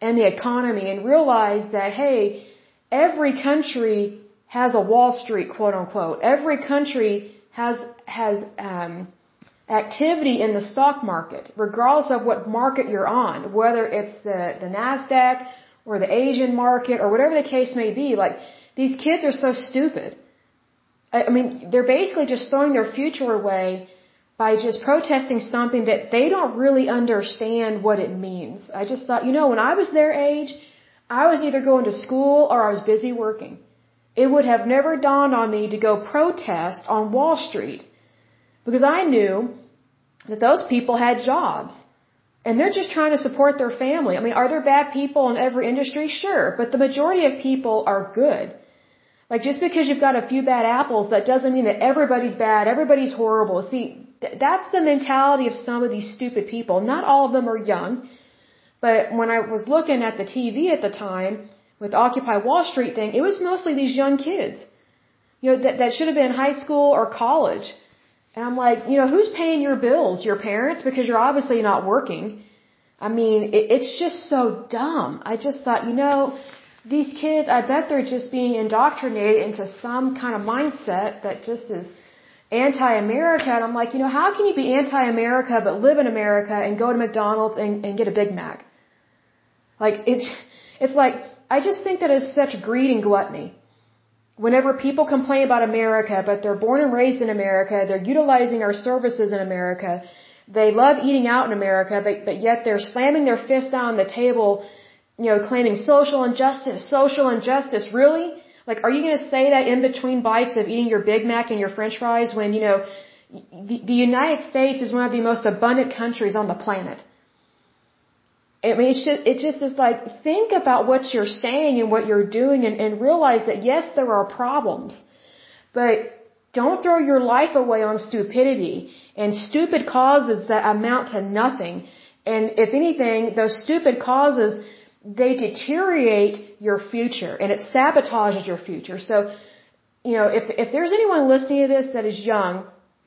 and the economy and realize that, hey, every country has a Wall Street, quote unquote. Every country has, has, um, activity in the stock market, regardless of what market you're on, whether it's the, the NASDAQ or the Asian market or whatever the case may be. Like, these kids are so stupid. I mean, they're basically just throwing their future away by just protesting something that they don't really understand what it means. I just thought, you know, when I was their age, I was either going to school or I was busy working. It would have never dawned on me to go protest on Wall Street because I knew that those people had jobs and they're just trying to support their family. I mean, are there bad people in every industry? Sure, but the majority of people are good. Like just because you've got a few bad apples, that doesn't mean that everybody's bad, everybody's horrible. See, th- that's the mentality of some of these stupid people. Not all of them are young, but when I was looking at the TV at the time with Occupy Wall Street thing, it was mostly these young kids. You know, that, that should have been high school or college. And I'm like, you know, who's paying your bills? Your parents? Because you're obviously not working. I mean, it, it's just so dumb. I just thought, you know, these kids, I bet they're just being indoctrinated into some kind of mindset that just is anti-America. And I'm like, you know, how can you be anti-America but live in America and go to McDonald's and, and get a Big Mac? Like, it's, it's like, I just think that it's such greed and gluttony. whenever people complain about America, but they're born and raised in America, they're utilizing our services in America, they love eating out in America, but, but yet they're slamming their fist on the table, you know, claiming social injustice, social injustice. Really? Like, are you going to say that in between bites of eating your Big Mac and your French fries when, you know, the, the United States is one of the most abundant countries on the planet? I mean, it's just, it just is like, think about what you're saying and what you're doing and, and realize that yes, there are problems, but don't throw your life away on stupidity and stupid causes that amount to nothing. And if anything, those stupid causes, they deteriorate your future and it sabotages your future. So, you know, if, if there's anyone listening to this that is young,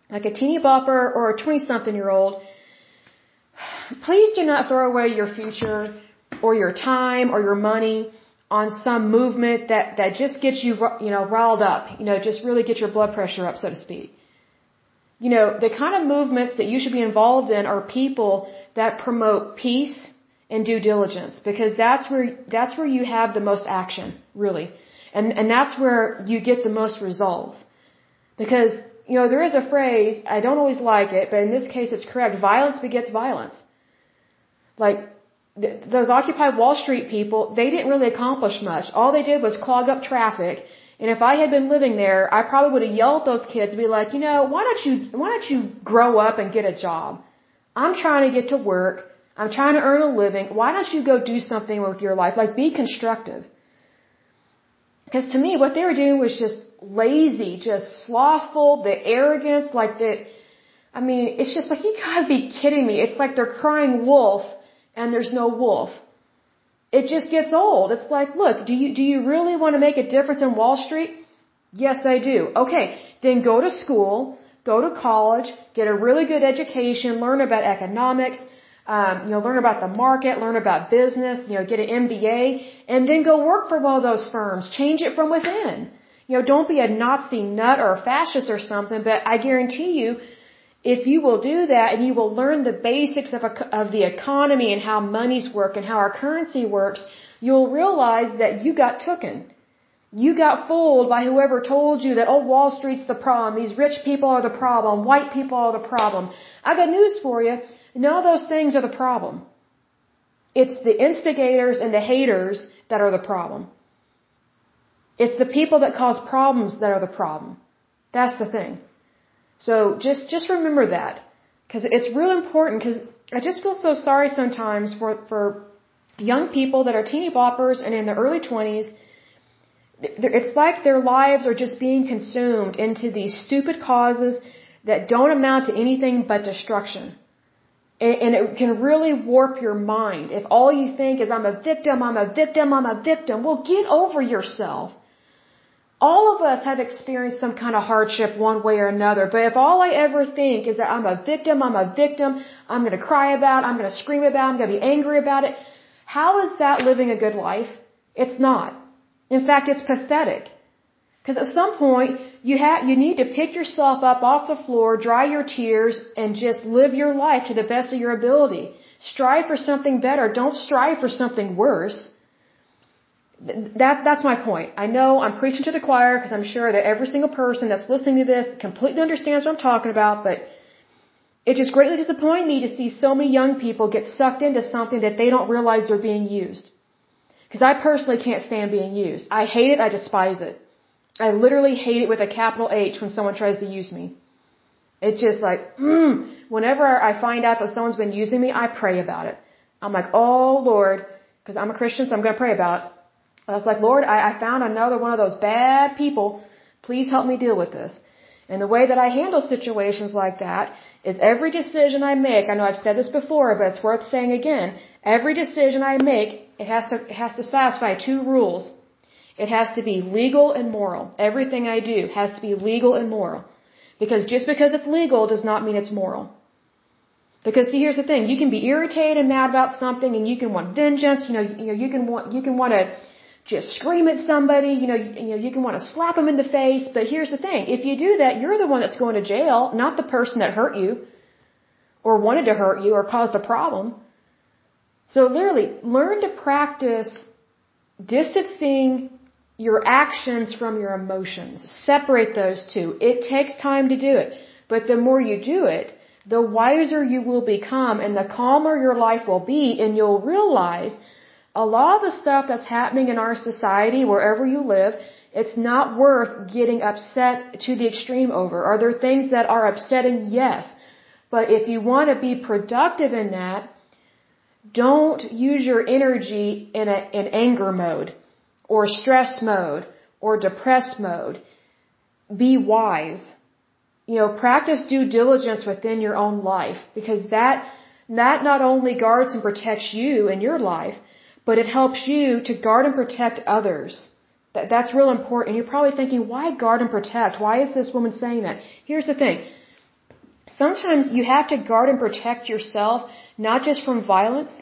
like a teeny bopper or a 20 something year old, please do not throw away your future or your time or your money on some movement that, that just gets you, you know, riled up, you know, just really get your blood pressure up, so to speak. You know, the kind of movements that you should be involved in are people that promote peace and due diligence because that's where, that's where you have the most action, really. And, and that's where you get the most results. Because, you know, there is a phrase, I don't always like it, but in this case it's correct, violence begets violence. Like, th those Occupy Wall Street people, they didn't really accomplish much. All they did was clog up traffic. And if I had been living there, I probably would have yelled at those kids and be like, you know, why don't you, why don't you grow up and get a job? I'm trying to get to work. I'm trying to earn a living. Why don't you go do something with your life? Like, be constructive. Because to me, what they were doing was just lazy, just slothful, the arrogance, like the, I mean, it's just like, you gotta be kidding me. It's like they're crying wolf and there's no wolf. It just gets old. It's like, look, do you, do you really want to make a difference in Wall Street? Yes, I do. Okay, then go to school, go to college, get a really good education, learn about economics, um, you know, learn about the market, learn about business, you know, get an MBA, and then go work for one of those firms. Change it from within. You know, don't be a Nazi nut or a fascist or something, but I guarantee you, if you will do that and you will learn the basics of, a, of the economy and how monies work and how our currency works, you'll realize that you got tooken. You got fooled by whoever told you that, oh, Wall Street's the problem, these rich people are the problem, white people are the problem. I got news for you. None of those things are the problem. It's the instigators and the haters that are the problem. It's the people that cause problems that are the problem. That's the thing. So just just remember that because it's real important because I just feel so sorry sometimes for for young people that are teeny boppers and in their early 20s it's like their lives are just being consumed into these stupid causes that don't amount to anything but destruction. And it can really warp your mind. If all you think is, I'm a victim, I'm a victim, I'm a victim, well, get over yourself all of us have experienced some kind of hardship one way or another. But if all I ever think is that I'm a victim, I'm a victim, I'm going to cry about it, I'm going to scream about it, I'm going to be angry about it, how is that living a good life? It's not. In fact, it's pathetic. Because at some point, you have, you need to pick yourself up off the floor, dry your tears, and just live your life to the best of your ability. Strive for something better. Don't strive for something worse that that's my point. I know I'm preaching to the choir because I'm sure that every single person that's listening to this completely understands what I'm talking about, but it just greatly disappoints me to see so many young people get sucked into something that they don't realize they're being used. Because I personally can't stand being used. I hate it, I despise it. I literally hate it with a capital H when someone tries to use me. It's just like, mm, whenever I find out that someone's been using me, I pray about it. I'm like, oh Lord, because I'm a Christian, so I'm going to pray about it. I was like, Lord, I, I found another one of those bad people. Please help me deal with this. And the way that I handle situations like that is every decision I make, I know I've said this before, but it's worth saying again, every decision I make, it has to, it has to satisfy two rules. It has to be legal and moral. Everything I do has to be legal and moral. Because just because it's legal does not mean it's moral. Because see, here's the thing: you can be irritated and mad about something, and you can want vengeance. You know, you know, you can want, you can want to just scream at somebody, you know, you, you know, you can want to slap them in the face, but here's the thing. If you do that, you're the one that's going to jail, not the person that hurt you or wanted to hurt you or caused a problem. So literally, learn to practice distancing your actions from your emotions. Separate those two. It takes time to do it. But the more you do it, the wiser you will become and the calmer your life will be and you'll realize a lot of the stuff that's happening in our society, wherever you live, it's not worth getting upset to the extreme over. Are there things that are upsetting? Yes. But if you want to be productive in that, don't use your energy in a, in anger mode or stress mode or depressed mode. Be wise. You know, practice due diligence within your own life because that, that not only guards and protects you in your life, but it helps you to guard and protect others. That, that's real important. And you're probably thinking, why guard and protect? Why is this woman saying that? Here's the thing. Sometimes you have to guard and protect yourself, not just from violence,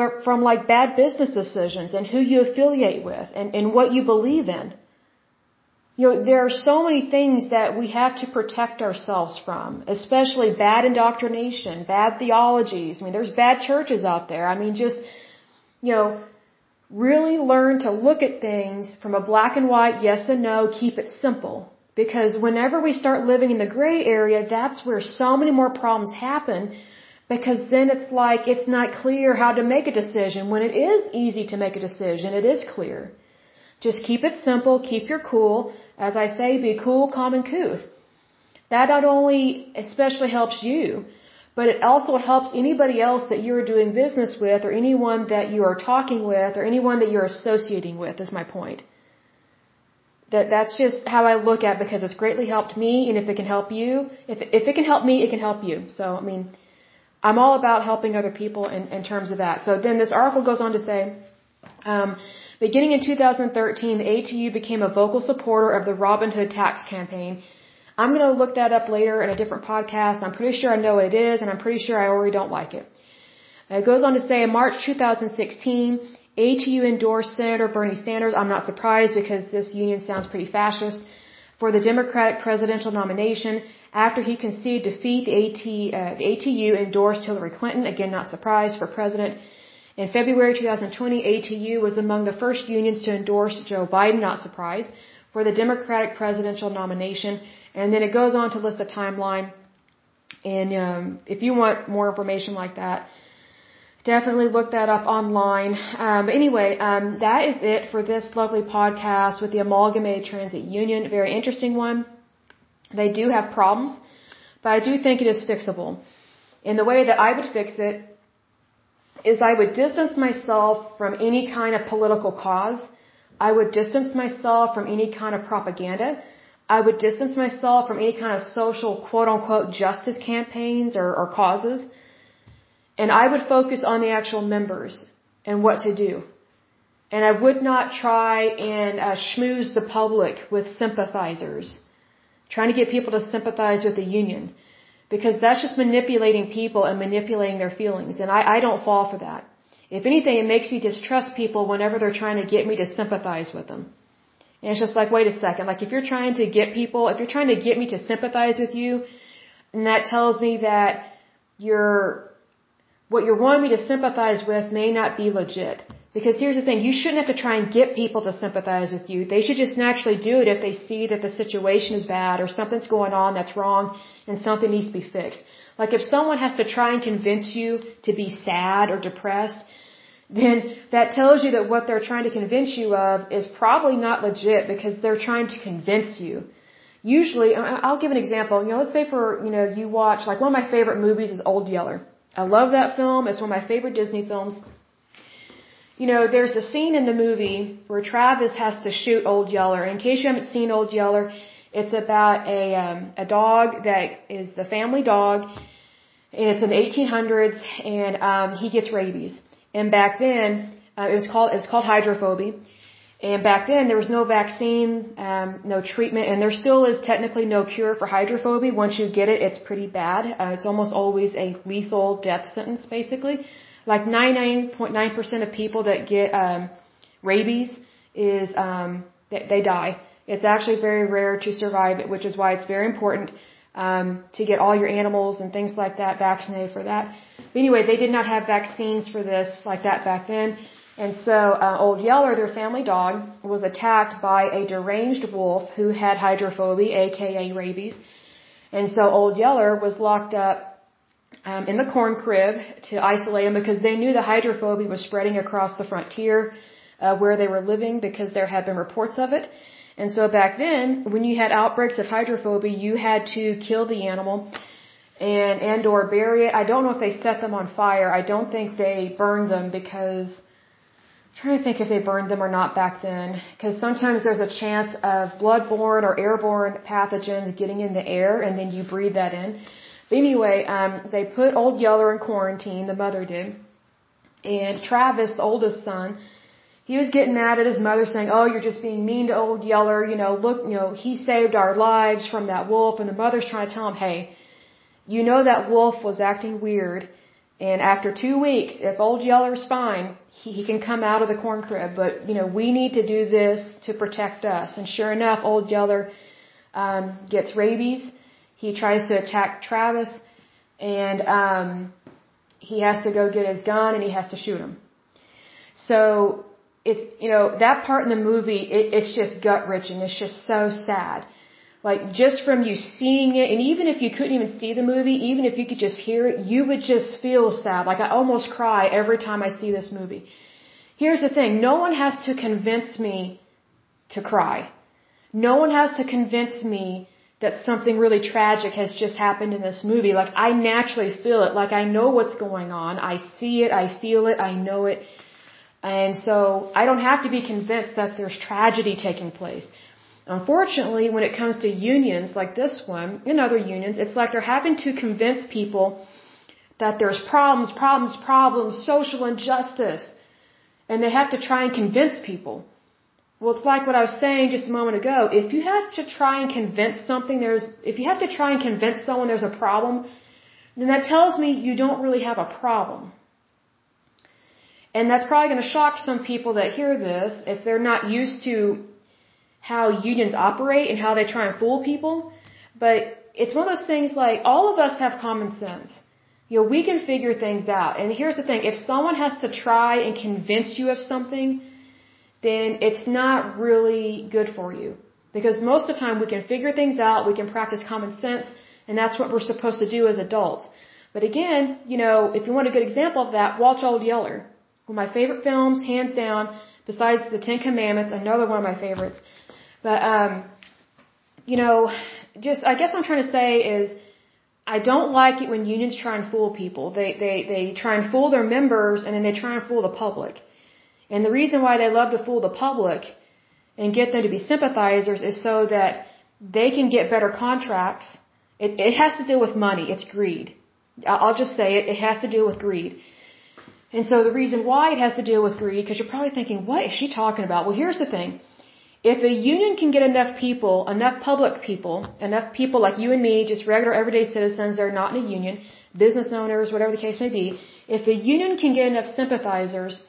but from like bad business decisions and who you affiliate with and, and what you believe in. You know, there are so many things that we have to protect ourselves from, especially bad indoctrination, bad theologies. I mean, there's bad churches out there. I mean, just, you know, really learn to look at things from a black and white, yes and no, keep it simple. Because whenever we start living in the gray area, that's where so many more problems happen. Because then it's like it's not clear how to make a decision. When it is easy to make a decision, it is clear. Just keep it simple, keep your cool. As I say, be cool, calm, and couth. That not only especially helps you, but it also helps anybody else that you're doing business with or anyone that you are talking with or anyone that you're associating with is my point. That that's just how I look at it because it's greatly helped me and if it can help you, if if it can help me, it can help you. So I mean I'm all about helping other people in, in terms of that. So then this article goes on to say, um, beginning in 2013, the ATU became a vocal supporter of the Robin Hood tax campaign I'm going to look that up later in a different podcast. I'm pretty sure I know what it is, and I'm pretty sure I already don't like it. It goes on to say in March 2016, ATU endorsed Senator Bernie Sanders. I'm not surprised because this union sounds pretty fascist for the Democratic presidential nomination. After he conceded defeat, the, AT, uh, the ATU endorsed Hillary Clinton. Again, not surprised for president. In February 2020, ATU was among the first unions to endorse Joe Biden. Not surprised for the Democratic presidential nomination. And then it goes on to list a timeline. And um, if you want more information like that, definitely look that up online. Um, but anyway, um, that is it for this lovely podcast with the Amalgamated Transit Union. Very interesting one. They do have problems, but I do think it is fixable. And the way that I would fix it is I would distance myself from any kind of political cause. I would distance myself from any kind of propaganda. I would distance myself from any kind of social quote unquote justice campaigns or, or causes. And I would focus on the actual members and what to do. And I would not try and uh, schmooze the public with sympathizers, trying to get people to sympathize with the union. Because that's just manipulating people and manipulating their feelings. And I, I don't fall for that. If anything, it makes me distrust people whenever they're trying to get me to sympathize with them. And it's just like, wait a second. Like if you're trying to get people, if you're trying to get me to sympathize with you, and that tells me that you're, what you're wanting me to sympathize with may not be legit. Because here's the thing, you shouldn't have to try and get people to sympathize with you. They should just naturally do it if they see that the situation is bad or something's going on that's wrong and something needs to be fixed. Like if someone has to try and convince you to be sad or depressed, then that tells you that what they're trying to convince you of is probably not legit because they're trying to convince you. Usually, I'll give an example. You know, let's say for, you know, you watch, like one of my favorite movies is Old Yeller. I love that film. It's one of my favorite Disney films. You know, there's a scene in the movie where Travis has to shoot Old Yeller. In case you haven't seen Old Yeller, it's about a, um, a dog that is the family dog, and it's in the 1800s, and um, he gets rabies and back then, uh, it was called it was called hydrophobia. And back then, there was no vaccine, um, no treatment, and there still is technically no cure for hydrophobia. Once you get it, it's pretty bad. Uh, it's almost always a lethal death sentence, basically. Like 99.9% of people that get um, rabies is um, they, they die. It's actually very rare to survive it, which is why it's very important um, to get all your animals and things like that vaccinated for that. But anyway, they did not have vaccines for this like that back then. And so uh, Old Yeller, their family dog, was attacked by a deranged wolf who had hydrophobia, aka rabies. And so Old Yeller was locked up um, in the corn crib to isolate him because they knew the hydrophobia was spreading across the frontier uh, where they were living because there had been reports of it. And so back then, when you had outbreaks of hydrophobia, you had to kill the animal and and or bury it. I don't know if they set them on fire. I don't think they burned them because I'm trying to think if they burned them or not back then. Because sometimes there's a chance of bloodborne or airborne pathogens getting in the air, and then you breathe that in. But anyway, um, they put old Yeller in quarantine. The mother did, and Travis, the oldest son, he was getting mad at his mother, saying, "Oh, you're just being mean to old Yeller. You know, look, you know, he saved our lives from that wolf." And the mother's trying to tell him, "Hey." You know that wolf was acting weird, and after two weeks, if old Yeller's fine, he, he can come out of the corn crib. But you know, we need to do this to protect us. And sure enough, old Yeller um, gets rabies. He tries to attack Travis, and um, he has to go get his gun and he has to shoot him. So it's you know that part in the movie, it, it's just gut wrenching. It's just so sad like just from you seeing it, and even if you couldn't even see the movie, even if you could just hear it, you would just feel sad. Like I almost cry every time I see this movie. Here's the thing, no one has to convince me to cry. No one has to convince me that something really tragic has just happened in this movie. Like I naturally feel it. Like I know what's going on. I see it. I feel it. I know it. And so I don't have to be convinced that there's tragedy taking place. Unfortunately, when it comes to unions like this one, and other unions, it's like they're having to convince people that there's problems, problems, problems, social injustice, and they have to try and convince people. Well, it's like what I was saying just a moment ago. If you have to try and convince something, there's, if you have to try and convince someone there's a problem, then that tells me you don't really have a problem. And that's probably going to shock some people that hear this if they're not used to how unions operate and how they try and fool people. But it's one of those things like all of us have common sense. You know, we can figure things out. And here's the thing, if someone has to try and convince you of something, then it's not really good for you. Because most of the time we can figure things out, we can practice common sense, and that's what we're supposed to do as adults. But again, you know, if you want a good example of that, watch Old Yeller. One of my favorite films, hands down, besides the Ten Commandments, another one of my favorites. But um, you know, just I guess what I'm trying to say is I don't like it when unions try and fool people. They they they try and fool their members and then they try and fool the public. And the reason why they love to fool the public and get them to be sympathizers is so that they can get better contracts. It, it has to do with money. It's greed. I'll just say it. It has to do with greed. And so the reason why it has to do with greed, because you're probably thinking, what is she talking about? Well, here's the thing. If a union can get enough people, enough public people, enough people like you and me, just regular everyday citizens that are not in a union, business owners, whatever the case may be, if a union can get enough sympathizers,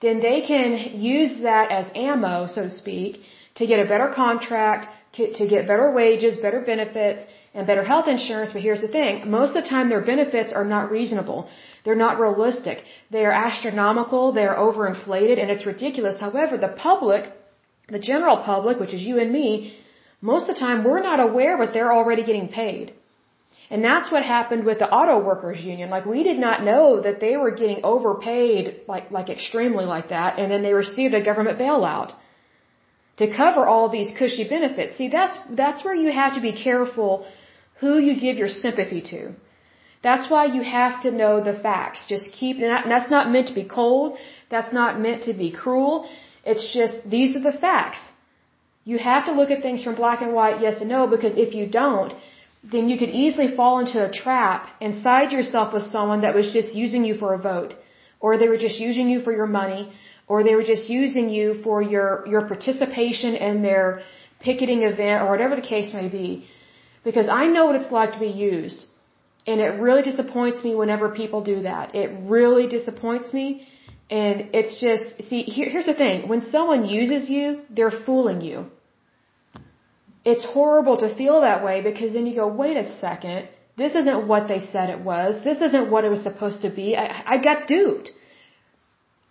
then they can use that as ammo, so to speak, to get a better contract, to get better wages, better benefits, and better health insurance. But here's the thing. Most of the time their benefits are not reasonable. They're not realistic. They are astronomical. They are overinflated and it's ridiculous. However, the public the general public, which is you and me, most of the time we're not aware, but they're already getting paid. And that's what happened with the auto workers union. Like we did not know that they were getting overpaid like, like extremely like that. And then they received a government bailout to cover all these cushy benefits. See, that's, that's where you have to be careful who you give your sympathy to. That's why you have to know the facts. Just keep, and that's not meant to be cold. That's not meant to be cruel. It's just, these are the facts. You have to look at things from black and white, yes and no, because if you don't, then you could easily fall into a trap and side yourself with someone that was just using you for a vote, or they were just using you for your money, or they were just using you for your, your participation in their picketing event, or whatever the case may be. Because I know what it's like to be used. And it really disappoints me whenever people do that. It really disappoints me and it's just, see, here, here's the thing. When someone uses you, they're fooling you. It's horrible to feel that way because then you go, wait a second. This isn't what they said it was. This isn't what it was supposed to be. I, I got duped.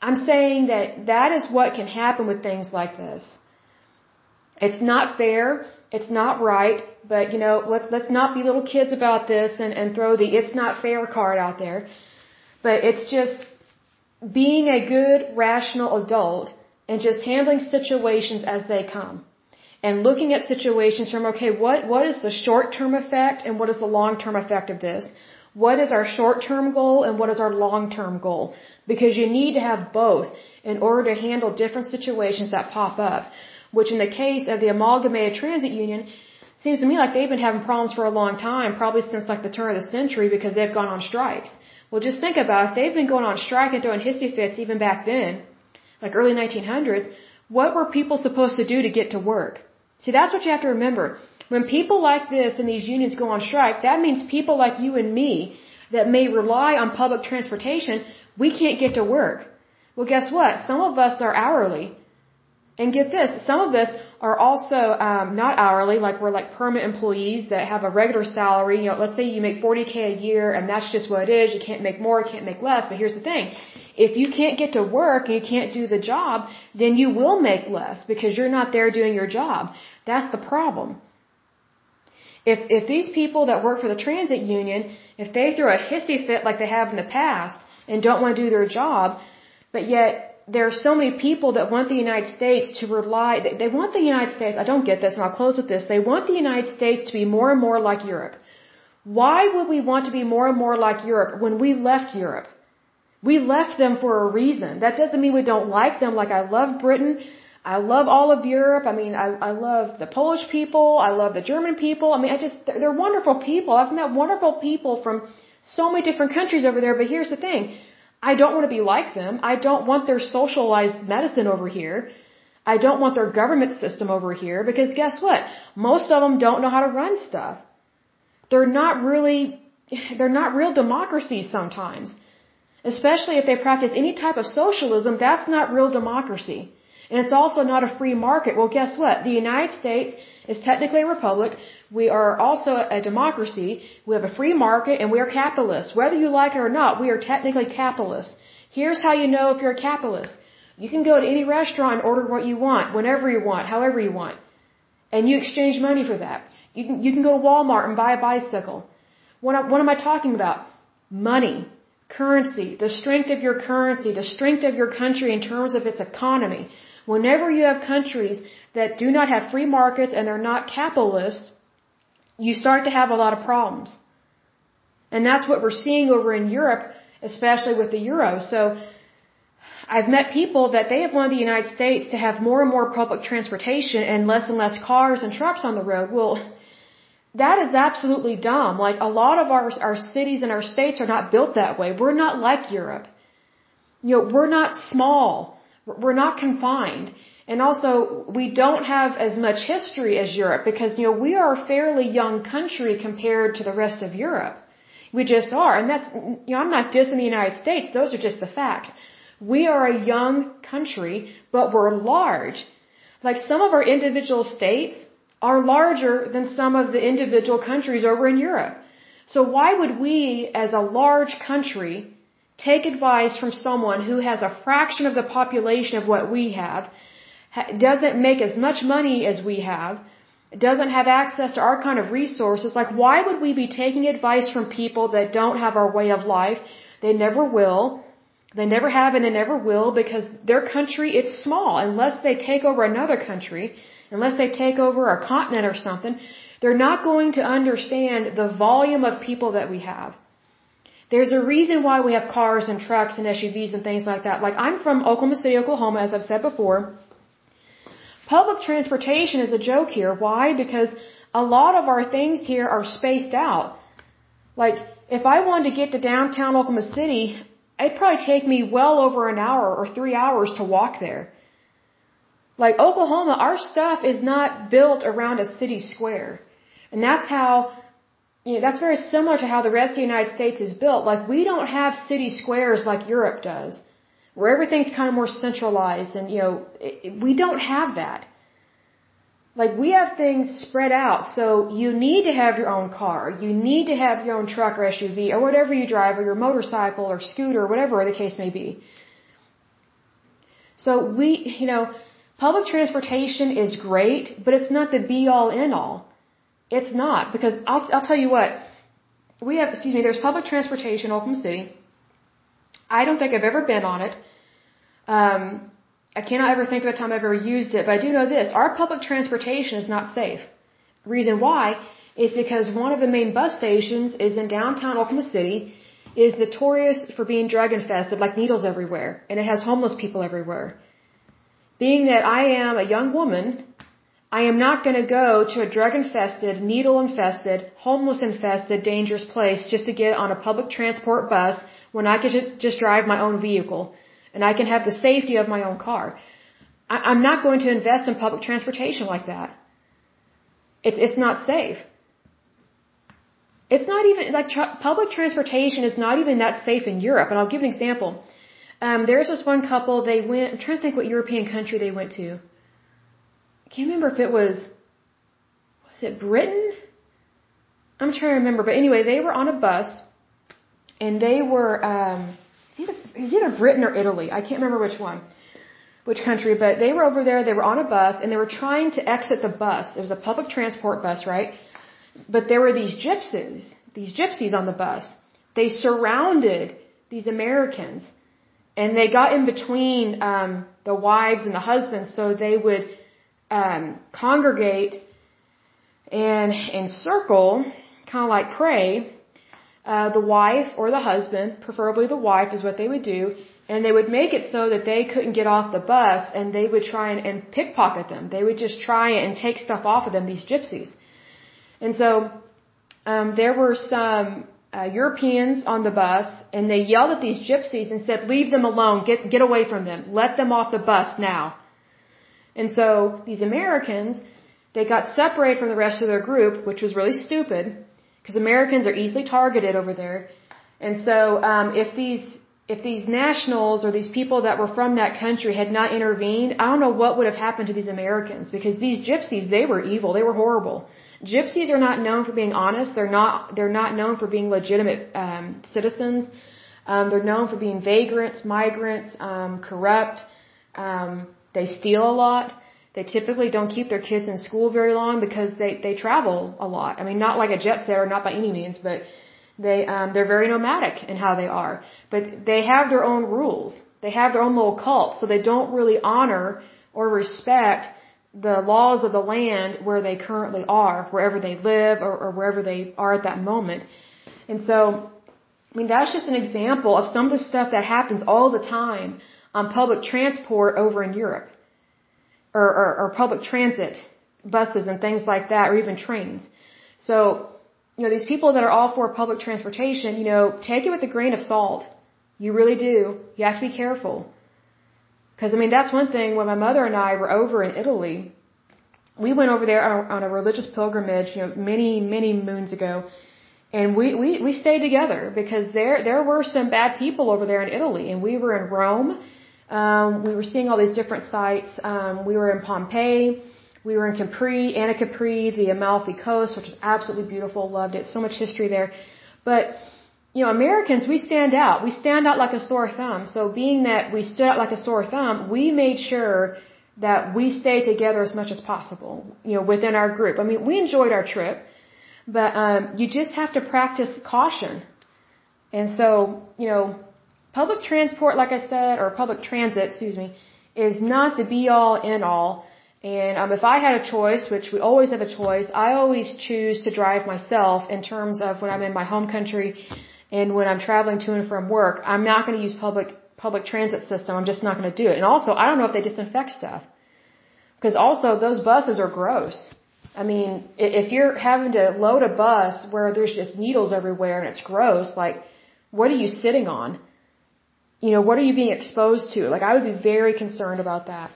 I'm saying that that is what can happen with things like this. It's not fair. It's not right. But, you know, let's, let's not be little kids about this and, and throw the it's not fair card out there. But it's just being a good, rational adult and just handling situations as they come. And looking at situations from, okay, what, what is the short term effect and what is the long term effect of this? What is our short term goal and what is our long term goal? Because you need to have both in order to handle different situations that pop up which in the case of the Amalgamated Transit Union, seems to me like they've been having problems for a long time, probably since like the turn of the century because they've gone on strikes. Well, just think about it. They've been going on strike and throwing hissy fits even back then, like early 1900s. What were people supposed to do to get to work? See, that's what you have to remember. When people like this and these unions go on strike, that means people like you and me that may rely on public transportation, we can't get to work. Well, guess what? Some of us are hourly. And get this, some of us are also um, not hourly, like we're like permanent employees that have a regular salary. You know, let's say you make 40k a year, and that's just what it is. You can't make more, you can't make less. But here's the thing: if you can't get to work and you can't do the job, then you will make less because you're not there doing your job. That's the problem. If if these people that work for the transit union, if they throw a hissy fit like they have in the past and don't want to do their job, but yet there are so many people that want the United States to rely, they want the United States, I don't get this and I'll close with this, they want the United States to be more and more like Europe. Why would we want to be more and more like Europe when we left Europe? We left them for a reason. That doesn't mean we don't like them. Like I love Britain. I love all of Europe. I mean, I, I love the Polish people. I love the German people. I mean, I just, they're, they're wonderful people. I've met wonderful people from so many different countries over there. But here's the thing. I don't want to be like them. I don't want their socialized medicine over here. I don't want their government system over here because guess what? Most of them don't know how to run stuff. They're not really, (sighs) they're not real democracies sometimes. Especially if they practice any type of socialism, that's not real democracy. And it's also not a free market. Well, guess what? The United States is technically a republic. We are also a democracy. We have a free market and we are capitalists. Whether you like it or not, we are technically capitalists. Here's how you know if you're a capitalist. You can go to any restaurant and order what you want, whenever you want, however you want. And you exchange money for that. You can, you can go to Walmart and buy a bicycle. What, what am I talking about? Money. Currency. The strength of your currency. The strength of your country in terms of its economy. Whenever you have countries that do not have free markets and they're not capitalists, you start to have a lot of problems. And that's what we're seeing over in Europe, especially with the euro. So I've met people that they have wanted the United States to have more and more public transportation and less and less cars and trucks on the road. Well, (laughs) that is absolutely dumb. Like a lot of our our cities and our states are not built that way. We're not like Europe. You know, we're not small. We're not confined. And also, we don't have as much history as Europe because, you know, we are a fairly young country compared to the rest of Europe. We just are. And that's, you know, I'm not dissing the United States. Those are just the facts. We are a young country, but we're large. Like some of our individual states are larger than some of the individual countries over in Europe. So why would we, as a large country, take advice from someone who has a fraction of the population of what we have doesn't make as much money as we have, doesn't have access to our kind of resources, like why would we be taking advice from people that don't have our way of life? They never will. They never have and they never will because their country, it's small. Unless they take over another country, unless they take over a continent or something, they're not going to understand the volume of people that we have. There's a reason why we have cars and trucks and SUVs and things like that. Like I'm from Oklahoma City, Oklahoma, as I've said before. Public transportation is a joke here. Why? Because a lot of our things here are spaced out. Like, if I wanted to get to downtown Oklahoma City, it'd probably take me well over an hour or three hours to walk there. Like, Oklahoma, our stuff is not built around a city square. And that's how, you know, that's very similar to how the rest of the United States is built. Like, we don't have city squares like Europe does where everything's kind of more centralized and, you know, it, we don't have that. Like we have things spread out, so you need to have your own car, you need to have your own truck or SUV or whatever you drive or your motorcycle or scooter or whatever the case may be. So we, you know, public transportation is great, but it's not the be all end all. It's not because I'll, I'll tell you what, we have, excuse me, there's public transportation in Oklahoma City. I don't think I've ever been on it. Um, I cannot ever think of a time I've ever used it, but I do know this. Our public transportation is not safe. Reason why is because one of the main bus stations is in downtown Oklahoma City, is notorious for being drug infested, like needles everywhere, and it has homeless people everywhere. Being that I am a young woman, I am not going to go to a drug infested, needle infested, homeless infested, dangerous place just to get on a public transport bus when I could just drive my own vehicle and I can have the safety of my own car. I'm not going to invest in public transportation like that. It's, it's not safe. It's not even, like, tra- public transportation is not even that safe in Europe. And I'll give an example. Um, there's this one couple, they went, I'm trying to think what European country they went to. I can't remember if it was, was it Britain? I'm trying to remember. But anyway, they were on a bus and they were, um, it was either Britain or Italy. I can't remember which one, which country, but they were over there. They were on a bus and they were trying to exit the bus. It was a public transport bus, right? But there were these gypsies, these gypsies on the bus. They surrounded these Americans and they got in between um, the wives and the husbands so they would um, congregate and encircle, kind of like prey. Uh, the wife or the husband, preferably the wife, is what they would do, and they would make it so that they couldn't get off the bus, and they would try and, and pickpocket them. They would just try and take stuff off of them. These gypsies. And so um, there were some uh, Europeans on the bus, and they yelled at these gypsies and said, "Leave them alone. Get get away from them. Let them off the bus now." And so these Americans, they got separated from the rest of their group, which was really stupid, because Americans are easily targeted over there. And so um, if these if these nationals or these people that were from that country had not intervened, I don't know what would have happened to these Americans because these gypsies, they were evil, they were horrible. Gypsies are not known for being honest. They're not. They're not known for being legitimate um, citizens. Um, they're known for being vagrants, migrants, um, corrupt. Um, they steal a lot. They typically don't keep their kids in school very long because they they travel a lot. I mean, not like a jet setter, not by any means, but they um, they're very nomadic in how they are. But they have their own rules. They have their own little cult, so they don't really honor or respect the laws of the land where they currently are, wherever they live or, or wherever they are at that moment. And so, I mean, that's just an example of some of the stuff that happens all the time on public transport over in Europe. Or, or, or public transit, buses and things like that, or even trains. So, you know, these people that are all for public transportation, you know, take it with a grain of salt. You really do. You have to be careful. Because, I mean, that's one thing when my mother and I were over in Italy, we went over there on a, religious pilgrimage, you know, many, many moons ago. And we, we, we stayed together because there, there were some bad people over there in Italy. And we were in Rome. Um, we were seeing all these different sites. Um, we were in Pompeii. We were in Capri, Anacapri, the Amalfi Coast, which is absolutely beautiful. Loved it. So much history there. But, you know, Americans, we stand out. We stand out like a sore thumb. So being that we stood out like a sore thumb, we made sure that we stay together as much as possible, you know, within our group. I mean, we enjoyed our trip, but um, you just have to practice caution. And so, you know, public transport, like I said, or public transit, excuse me, is not the be all end all. And um, if I had a choice, which we always have a choice, I always choose to drive myself in terms of when I'm in my home country and when I'm traveling to and from work. I'm not going to use public public transit system. I'm just not going to do it. And also, I don't know if they disinfect stuff. Because also, those buses are gross. I mean, if you're having to load a bus where there's just needles everywhere and it's gross, like, what are you sitting on? You know, what are you being exposed to? Like, I would be very concerned about that.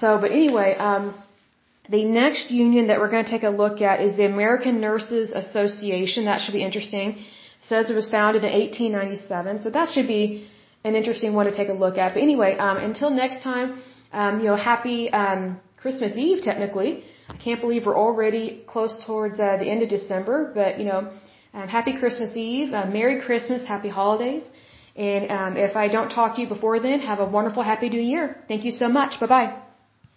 So, but anyway, um, the next union that we're going to take a look at is the American Nurses Association. That should be interesting. It says it was founded in 1897, so that should be an interesting one to take a look at. But anyway, um, until next time, um, you know, happy um, Christmas Eve. Technically, I can't believe we're already close towards uh, the end of December. But you know, um, happy Christmas Eve, uh, Merry Christmas, Happy Holidays, And um, if I don't talk to you before then, have a wonderful, happy new year. Thank you so much. Bye bye.